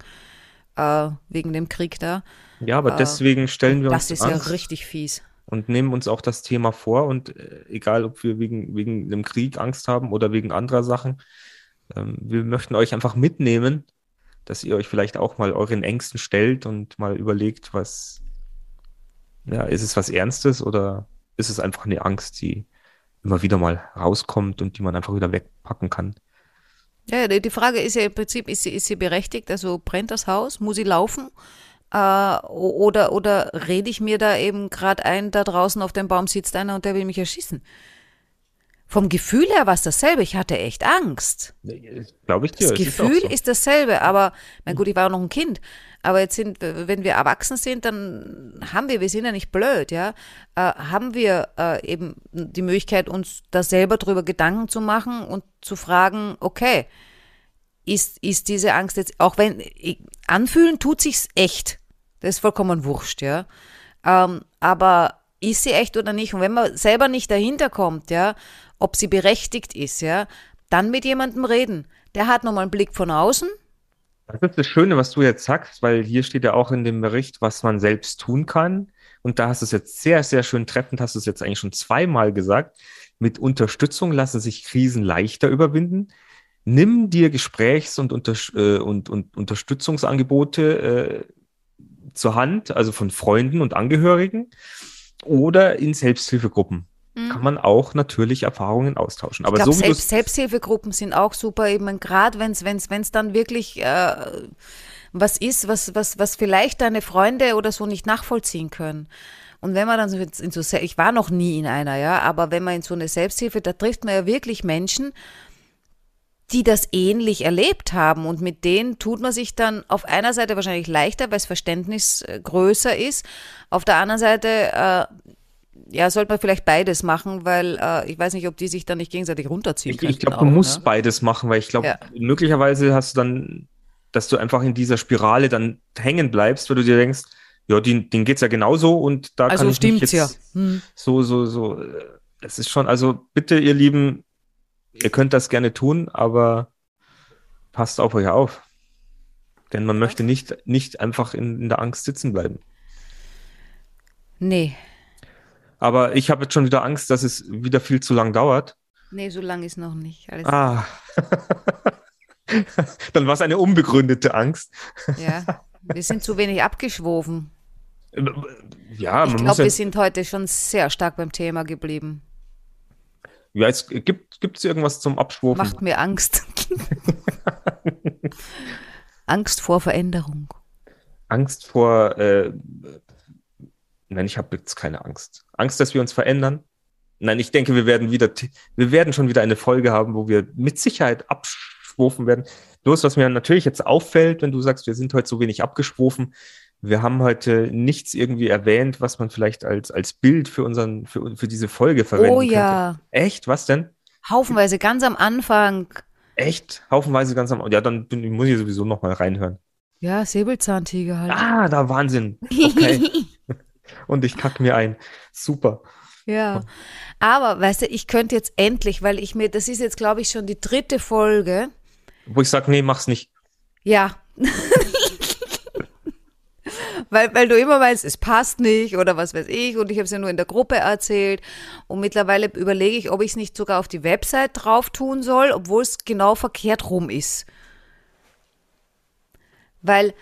äh, wegen dem Krieg da. Ja, aber deswegen stellen wir Das uns ist ja Angst richtig fies. und nehmen uns auch das Thema vor. Und äh, egal, ob wir wegen, wegen dem Krieg Angst haben oder wegen anderer Sachen, ähm, wir möchten euch einfach mitnehmen, dass ihr euch vielleicht auch mal euren Ängsten stellt und mal überlegt, was, ja, ist es was Ernstes oder ist es einfach eine Angst, die immer wieder mal rauskommt und die man einfach wieder wegpacken kann? Ja, die Frage ist ja im Prinzip, ist sie, ist sie berechtigt? Also brennt das Haus? Muss sie laufen? Äh, oder, oder rede ich mir da eben gerade ein, da draußen auf dem Baum sitzt einer und der will mich erschießen? Vom Gefühl her war es dasselbe. Ich hatte echt Angst. Glaube ich dir. Das es ist Gefühl so. ist dasselbe, aber, na gut, ich war auch noch ein Kind. Aber jetzt sind, wenn wir erwachsen sind, dann haben wir, wir sind ja nicht blöd, ja, äh, haben wir äh, eben die Möglichkeit, uns da selber drüber Gedanken zu machen und zu fragen, okay, ist, ist diese Angst jetzt, auch wenn, ich- anfühlen tut sich's echt. Das ist vollkommen wurscht, ja. Ähm, aber ist sie echt oder nicht? Und wenn man selber nicht dahinter kommt, ja, ob sie berechtigt ist, ja, dann mit jemandem reden. Der hat nochmal einen Blick von außen. Das ist das Schöne, was du jetzt sagst, weil hier steht ja auch in dem Bericht, was man selbst tun kann. Und da hast du es jetzt sehr, sehr schön treffend, hast du es jetzt eigentlich schon zweimal gesagt. Mit Unterstützung lassen sich Krisen leichter überwinden. Nimm dir Gesprächs- und, Unters äh, und, und Unterstützungsangebote äh, zur Hand, also von Freunden und Angehörigen oder in Selbsthilfegruppen. Kann man auch natürlich Erfahrungen austauschen. Aber ich glaube, so Selbst, Selbsthilfegruppen sind auch super, eben gerade wenn es wenn's, wenn's dann wirklich äh, was ist, was, was, was vielleicht deine Freunde oder so nicht nachvollziehen können. Und wenn man dann so in so, ich war noch nie in einer, ja, aber wenn man in so eine Selbsthilfe, da trifft man ja wirklich Menschen, die das ähnlich erlebt haben und mit denen tut man sich dann auf einer Seite wahrscheinlich leichter, weil das Verständnis äh, größer ist. Auf der anderen Seite, äh, ja, sollte man vielleicht beides machen, weil äh, ich weiß nicht, ob die sich dann nicht gegenseitig runterziehen Ich, können. ich glaube, du musst beides machen, weil ich glaube, Ja. möglicherweise hast du dann, dass du einfach in dieser Spirale dann hängen bleibst, weil du dir denkst, ja, den, denen geht's ja genauso und da Also kann ich stimmt's ja. jetzt Hm. so, so, so. äh, Es ist schon, also bitte, ihr Lieben, ihr könnt das gerne tun, aber passt auf euch auf. Denn man möchte nicht, nicht einfach in, in der Angst sitzen bleiben. Nee, Aber ich habe jetzt schon wieder Angst, dass es wieder viel zu lang dauert. nee, so lange ist noch nicht. Alles, Ah. *laughs* Dann war es eine unbegründete Angst. Ja, wir sind zu wenig abgeschwofen. Ja, Ich man muss glaube, ja, wir sind heute schon sehr stark beim Thema geblieben. ja, es gibt gibt's irgendwas zum Abschwufen? Macht mir Angst. *laughs* Angst vor Veränderung. Angst vor, äh, nein, ich habe jetzt keine Angst. Angst, dass wir uns verändern? Nein, ich denke, wir werden wieder, wir werden schon wieder eine Folge haben, wo wir mit Sicherheit abschwufen werden. Bloß, was mir natürlich jetzt auffällt, wenn du sagst, wir sind heute so wenig abgeschwofen, wir haben heute nichts irgendwie erwähnt, was man vielleicht als, als Bild für unseren, für, für diese Folge verwenden Oh könnte. ja, Echt? Was denn? haufenweise ganz am Anfang. Echt? Haufenweise ganz am, ja, dann bin, muss ich sowieso noch mal reinhören. Ja, Säbelzahntiger halt. Ah, da Wahnsinn. Okay. *laughs* Und ich kack mir ein. Super. Ja, aber weißt du, ich könnte jetzt endlich, weil ich mir, das ist jetzt glaube ich schon die dritte Folge. Wo ich sage, nee, mach's nicht. Ja. *laughs* weil, weil du immer meinst, es passt nicht oder was weiß ich und ich habe es ja nur in der Gruppe erzählt und mittlerweile überlege ich, ob ich es nicht sogar auf die Website drauf tun soll, obwohl es genau verkehrt rum ist. Weil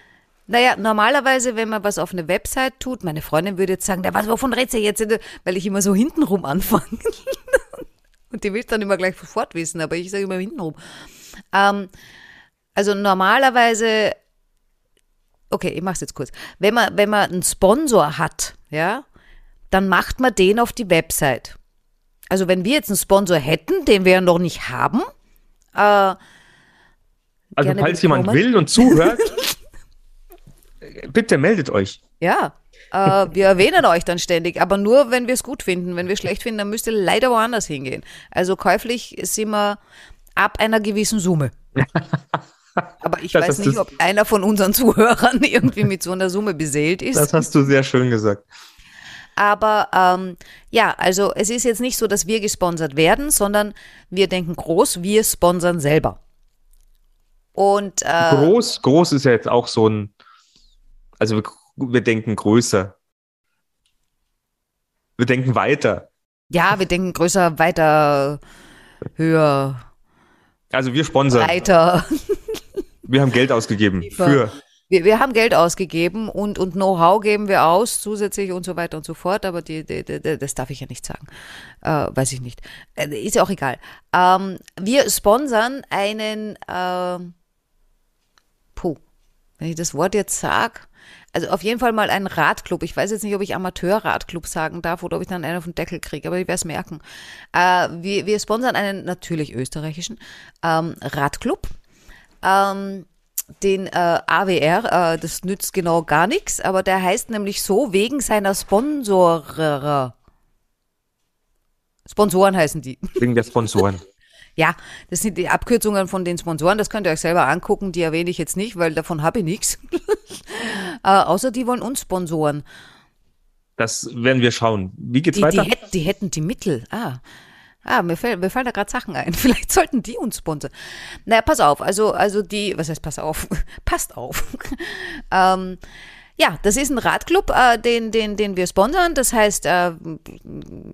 Naja, normalerweise, wenn man was auf eine Website tut, meine Freundin würde jetzt sagen, na, was, wovon redet ihr jetzt? Weil ich immer so hintenrum anfange. *laughs* Und die will dann immer gleich sofort wissen, aber ich sage immer hintenrum. Ähm, also normalerweise, okay, ich mache es jetzt kurz. Wenn man, wenn man einen Sponsor hat, ja, dann macht man den auf die Website. Also wenn wir jetzt einen Sponsor hätten, den wir noch nicht haben, äh, also falls jemand will und zuhört, *laughs* bitte meldet euch. Ja, äh, wir erwähnen euch dann ständig, aber nur, wenn wir es gut finden. Wenn wir es schlecht finden, dann müsst ihr leider woanders hingehen. Also käuflich sind wir ab einer gewissen Summe. *laughs* Aber ich das weiß nicht, ob einer von unseren *laughs* Zuhörern irgendwie mit so einer Summe beseelt ist. Das hast du sehr schön gesagt. Aber ähm, ja, also es ist jetzt nicht so, dass wir gesponsert werden, sondern wir denken groß, wir sponsern selber. Und äh, groß, groß ist ja jetzt auch so ein, also wir, wir denken größer. Wir denken weiter. Ja, wir denken größer, weiter, höher. Also wir sponsern. Weiter. Wir haben Geld ausgegeben für. Wir, wir haben Geld ausgegeben und, und Know-how geben wir aus, zusätzlich und so weiter und so fort, aber die, die, die das darf ich ja nicht sagen. Äh, weiß ich nicht. Äh, ist ja auch egal. Ähm, wir sponsern einen, äh, puh, wenn ich das Wort jetzt sage, also auf jeden Fall mal einen Radclub. Ich weiß jetzt nicht, ob ich Amateurradclub sagen darf oder ob ich dann einen auf den Deckel kriege, aber ich werde es merken. Äh, wir, wir sponsern einen natürlich österreichischen ähm, Radclub. Ähm, den äh, AWR, äh, das nützt genau gar nichts, aber der heißt nämlich so wegen seiner Sponsorer. Sponsoren heißen die. Wegen der Sponsoren. Ja, das sind die Abkürzungen von den Sponsoren, das könnt ihr euch selber angucken, die erwähne ich jetzt nicht, weil davon habe ich nichts. *laughs* äh, außer die wollen uns sponsoren. Das werden wir schauen. Wie geht's die, weiter? Die, hätt, die hätten die Mittel. Ah. Ah, mir, fällt, mir fallen da gerade Sachen ein. *laughs* Vielleicht sollten die uns sponsern. Naja, pass auf. Also, also die, was heißt pass auf? *laughs* Passt auf. ähm, ja, das ist ein Radclub, äh, den, den, den wir sponsern. Das heißt, äh,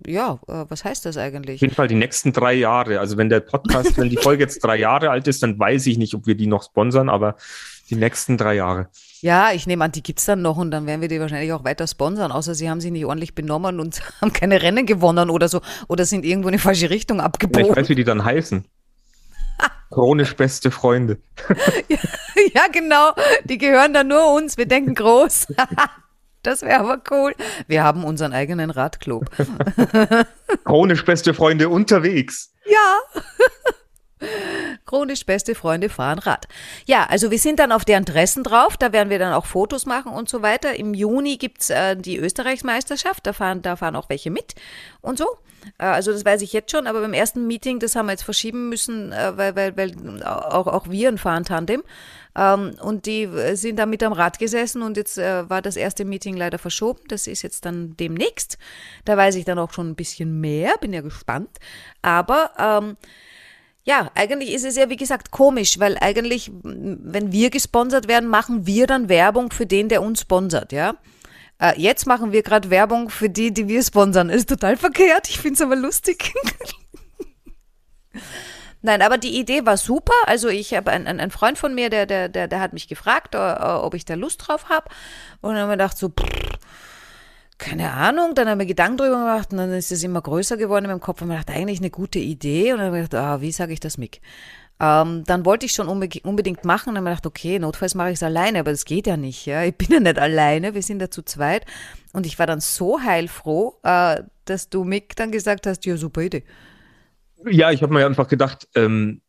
ja, äh, was heißt das eigentlich? Auf jeden Fall die nächsten drei Jahre. Also wenn der Podcast, wenn die Folge jetzt drei Jahre alt ist, dann weiß ich nicht, ob wir die noch sponsern, aber die nächsten drei Jahre. Ja, ich nehme an, die gibt es dann noch und dann werden wir die wahrscheinlich auch weiter sponsern, außer sie haben sich nicht ordentlich benommen und *laughs* haben keine Rennen gewonnen oder so oder sind irgendwo in die falsche Richtung abgebogen. Ich weiß, wie die dann heißen. Chronisch beste Freunde. ja, *laughs* ja, genau. Die gehören dann nur uns. Wir denken groß. *laughs* Das wäre aber cool. Wir haben unseren eigenen Radclub. *laughs* Chronisch beste Freunde unterwegs. Ja. Chronisch beste Freunde fahren Rad. Ja, also wir sind dann auf deren Dressen drauf, da werden wir dann auch Fotos machen und so weiter. Im Juni gibt's äh, die Österreichsmeisterschaft, da fahren, da fahren auch welche mit und so. Äh, also das weiß ich jetzt schon, aber beim ersten Meeting, das haben wir jetzt verschieben müssen, äh, weil, weil, weil auch, auch wir ein Fahren-Tandem. Ähm, und die sind da mit am Rad gesessen und jetzt äh, war das erste Meeting leider verschoben. Das ist jetzt dann demnächst. Da weiß ich dann auch schon ein bisschen mehr, bin ja gespannt. Aber ähm, ja, eigentlich ist es ja, wie gesagt, komisch, weil eigentlich, wenn wir gesponsert werden, machen wir dann Werbung für den, der uns sponsert, ja. Äh, jetzt machen wir gerade Werbung für die, die wir sponsern. Ist total verkehrt, ich finde es aber lustig. *laughs* Nein, aber die Idee war super. Also ich habe einen, einen Freund von mir, der, der, der, der hat mich gefragt, äh, ob ich da Lust drauf habe. Und dann haben wir gedacht so, pff, keine Ahnung, dann haben wir Gedanken drüber gemacht und dann ist es immer größer geworden in meinem Kopf und man dachte, eigentlich eine gute Idee und dann habe ich gedacht, ah, wie sage ich das Mick? Ähm, dann wollte ich schon unbedingt machen und dann habe ich gedacht, okay, notfalls mache ich es alleine, aber das geht ja nicht, ja. Ich bin ja nicht alleine, wir sind ja zu zweit und ich war dann so heilfroh, äh, dass du Mick dann gesagt hast, ja, super Idee. Ja, ich habe mir einfach gedacht, ähm,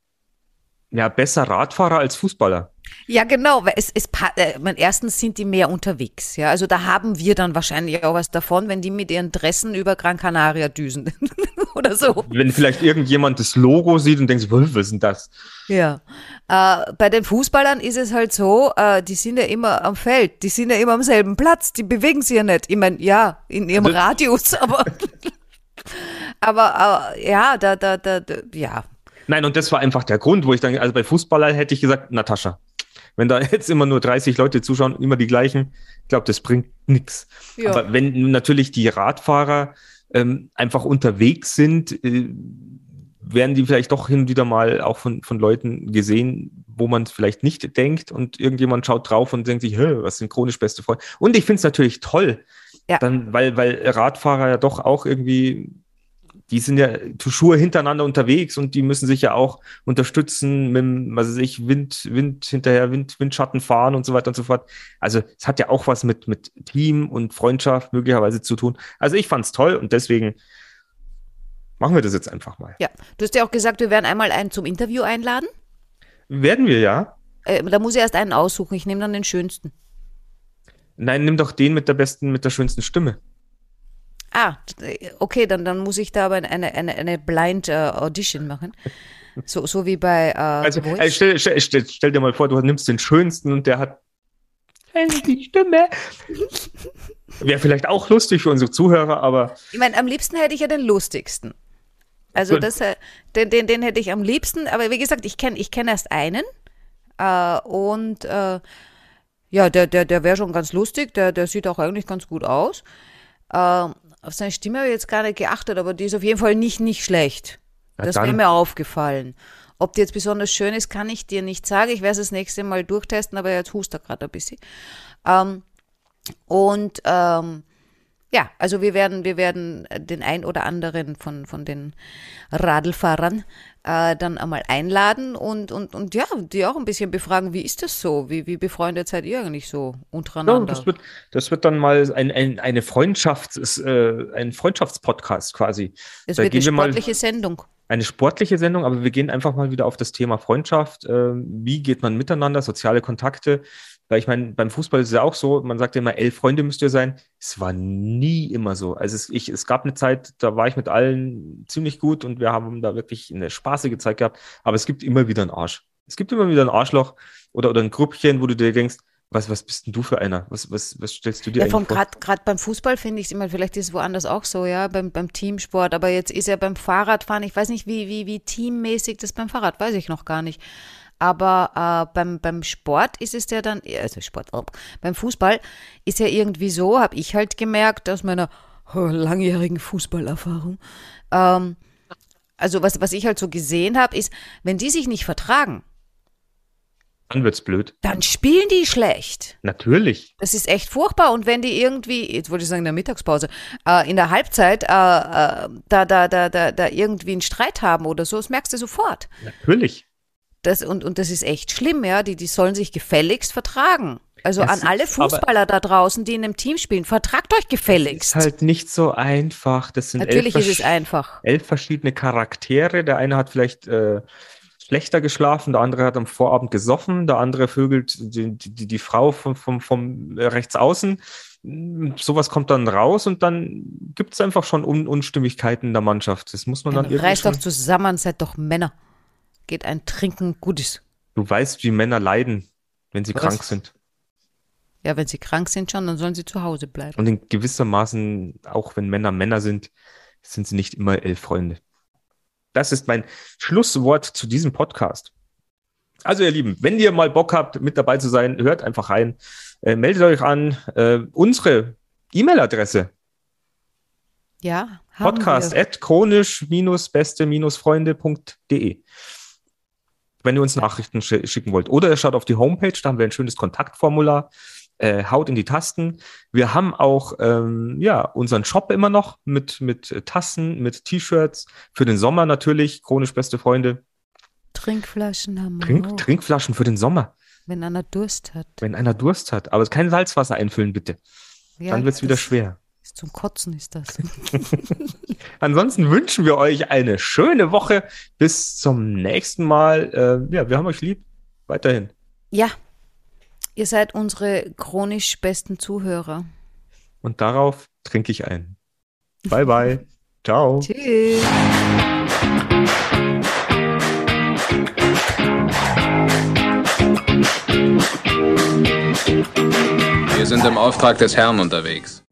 ja, besser Radfahrer als Fußballer. Ja, genau, weil es, es äh, erstens sind die mehr unterwegs, ja. Also da haben wir dann wahrscheinlich auch was davon, wenn die mit ihren Dressen über Gran Canaria düsen *laughs* oder so. Wenn vielleicht irgendjemand das Logo sieht und denkt, was ist denn das? Ja. Äh, bei den Fußballern ist es halt so, äh, die sind ja immer am Feld, die sind ja immer am selben Platz, die bewegen sich ja nicht. Ich meine, ja, in ihrem also, Radius, *laughs* aber aber äh, ja, da, da, da, da, ja, Nein, und das war einfach der Grund, wo ich dann, also bei Fußballer hätte ich gesagt, Natascha. Wenn da *laughs* jetzt immer nur 30 Leute zuschauen, immer die gleichen, ich glaube, das bringt nichts. Ja. Aber wenn natürlich die Radfahrer ähm, einfach unterwegs sind, äh, werden die vielleicht doch hin und wieder mal auch von, von Leuten gesehen, wo man es vielleicht nicht denkt und irgendjemand schaut drauf und denkt sich, was sind chronisch beste Freunde? Und ich finde es natürlich toll, Ja. dann, weil, weil Radfahrer ja doch auch irgendwie, die sind ja toujours hintereinander unterwegs und die müssen sich ja auch unterstützen mit, was weiß ich, Wind, Wind hinterher, Wind, Windschatten fahren und so weiter und so fort. Also es hat ja auch was mit, mit Team und Freundschaft möglicherweise zu tun. Also ich fand es toll und deswegen machen wir das jetzt einfach mal. Ja, du hast ja auch gesagt, wir werden einmal einen zum Interview einladen. Werden wir ja. Äh, da muss ich erst einen aussuchen. Ich nehme dann den schönsten. Nein, nimm doch den mit der besten, mit der schönsten Stimme. Ah, okay, dann, dann muss ich da aber eine, eine, eine Blind äh, Audition machen. So, so wie bei äh, Also, also stell, stell, stell, stell dir mal vor, du nimmst den schönsten und der hat die Stimme. Wäre vielleicht auch lustig für unsere Zuhörer, aber Ich meine, am liebsten hätte ich ja den lustigsten. Also das, den, den, den hätte ich am liebsten, aber wie gesagt, ich kenne ich kenn erst einen äh, und äh, ja, der, der, der wäre schon ganz lustig, der, der sieht auch eigentlich ganz gut aus. Äh, auf seine Stimme habe ich jetzt gar nicht geachtet, aber die ist auf jeden Fall nicht, nicht schlecht. Na das wäre mir aufgefallen. Ob die jetzt besonders schön ist, kann ich dir nicht sagen. Ich werde es das nächste Mal durchtesten, aber jetzt hust er gerade ein bisschen. Ähm, und ähm, ja, also wir werden, wir werden den ein oder anderen von, von den Radlfahrern äh, dann einmal einladen und, und, und ja, die auch ein bisschen befragen, wie ist das so? Wie, wie befreundet seid ihr eigentlich so ja, untereinander? das, wird, das wird dann mal ein, ein, eine Freundschafts, äh, ein Freundschaftspodcast quasi. es wird eine wir sportliche Sendung. Eine sportliche Sendung, aber wir gehen einfach mal wieder auf das Thema Freundschaft. Äh, wie geht man miteinander, soziale Kontakte? Weil ich meine, beim Fußball ist es ja auch so, man sagt ja immer, elf Freunde müsst ihr sein. Es war nie immer so. Also es, ich, es gab eine Zeit, da war ich mit allen ziemlich gut und wir haben da wirklich eine spaßige Zeit gehabt. Aber es gibt immer wieder einen Arsch. Es gibt immer wieder ein Arschloch oder, oder ein Grüppchen, wo du dir denkst, was, was bist denn du für einer? Was, was, was stellst du dir Ja, vom vor? gerade beim Fußball finde ich es immer, vielleicht ist es woanders auch so, ja, beim, beim Teamsport, aber jetzt ist ja beim Fahrradfahren, ich weiß nicht, wie, wie, wie teammäßig das beim Fahrrad, weiß ich noch gar nicht. Aber äh, beim, beim Sport ist es ja dann, also Sport, oh, beim Fußball ist ja irgendwie so, habe ich halt gemerkt, aus meiner oh, langjährigen Fußballerfahrung, ähm, also was, was ich halt so gesehen habe, ist, wenn die sich nicht vertragen, Dann wird's blöd. dann spielen die schlecht. Natürlich. Das ist echt furchtbar. Und wenn die irgendwie, jetzt wollte ich sagen in der Mittagspause, äh, in der Halbzeit äh, äh, da, da, da, da, da irgendwie einen Streit haben oder so, das merkst du sofort. Natürlich. Das, und, und das ist echt schlimm, ja. Die, die sollen sich gefälligst vertragen. Also Es an alle ist Fußballer da draußen, die in einem Team spielen, vertragt euch Ist gefälligst. halt nicht so einfach. Das sind Natürlich elf ist es einfach. elf verschiedene Charaktere. Der eine hat vielleicht äh, schlechter geschlafen, der andere hat am Vorabend gesoffen, der andere vögelt die, die, die Frau vom, vom, vom rechts außen. Sowas kommt dann raus und dann gibt es einfach schon Un Unstimmigkeiten in der Mannschaft. Das muss man dann irgendwie Reißt doch zusammen, seid doch Männer. Geht ein Trinken, Gutes. Du weißt, wie Männer leiden, wenn sie Was? krank sind. Ja, wenn sie krank sind schon, dann sollen sie zu Hause bleiben. Und in gewissermaßen, auch wenn Männer Männer sind, sind sie nicht immer elf Freunde. Das ist mein Schlusswort zu diesem Podcast. Also, ihr Lieben, wenn ihr mal Bock habt, mit dabei zu sein, hört einfach rein. Äh, meldet euch an. Äh, unsere E-Mail-Adresse Ja, haben podcast at chronisch-beste-freunde.de. Wenn ihr uns Nachrichten sch schicken wollt. Oder ihr schaut auf die Homepage, da haben wir ein schönes Kontaktformular. Äh, haut in die Tasten. Wir haben auch ähm, ja, unseren Shop immer noch mit, mit Tassen, mit T-Shirts. Für den Sommer natürlich, chronisch beste Freunde. Trinkflaschen haben wir Trink, auch, Trinkflaschen für den Sommer, wenn einer Durst hat. wenn einer Durst hat. Aber kein Salzwasser einfüllen, bitte. Ja, Dann wird es wieder schwer. Ist zum Kotzen ist das. *laughs* Ansonsten wünschen wir euch eine schöne Woche. Bis zum nächsten Mal. Äh, ja, wir haben euch lieb. Weiterhin. ja, ihr seid unsere chronisch besten Zuhörer. Und darauf trinke ich ein. Bye, bye. *laughs* Ciao. Tschüss. Wir sind im Auftrag des Herrn unterwegs.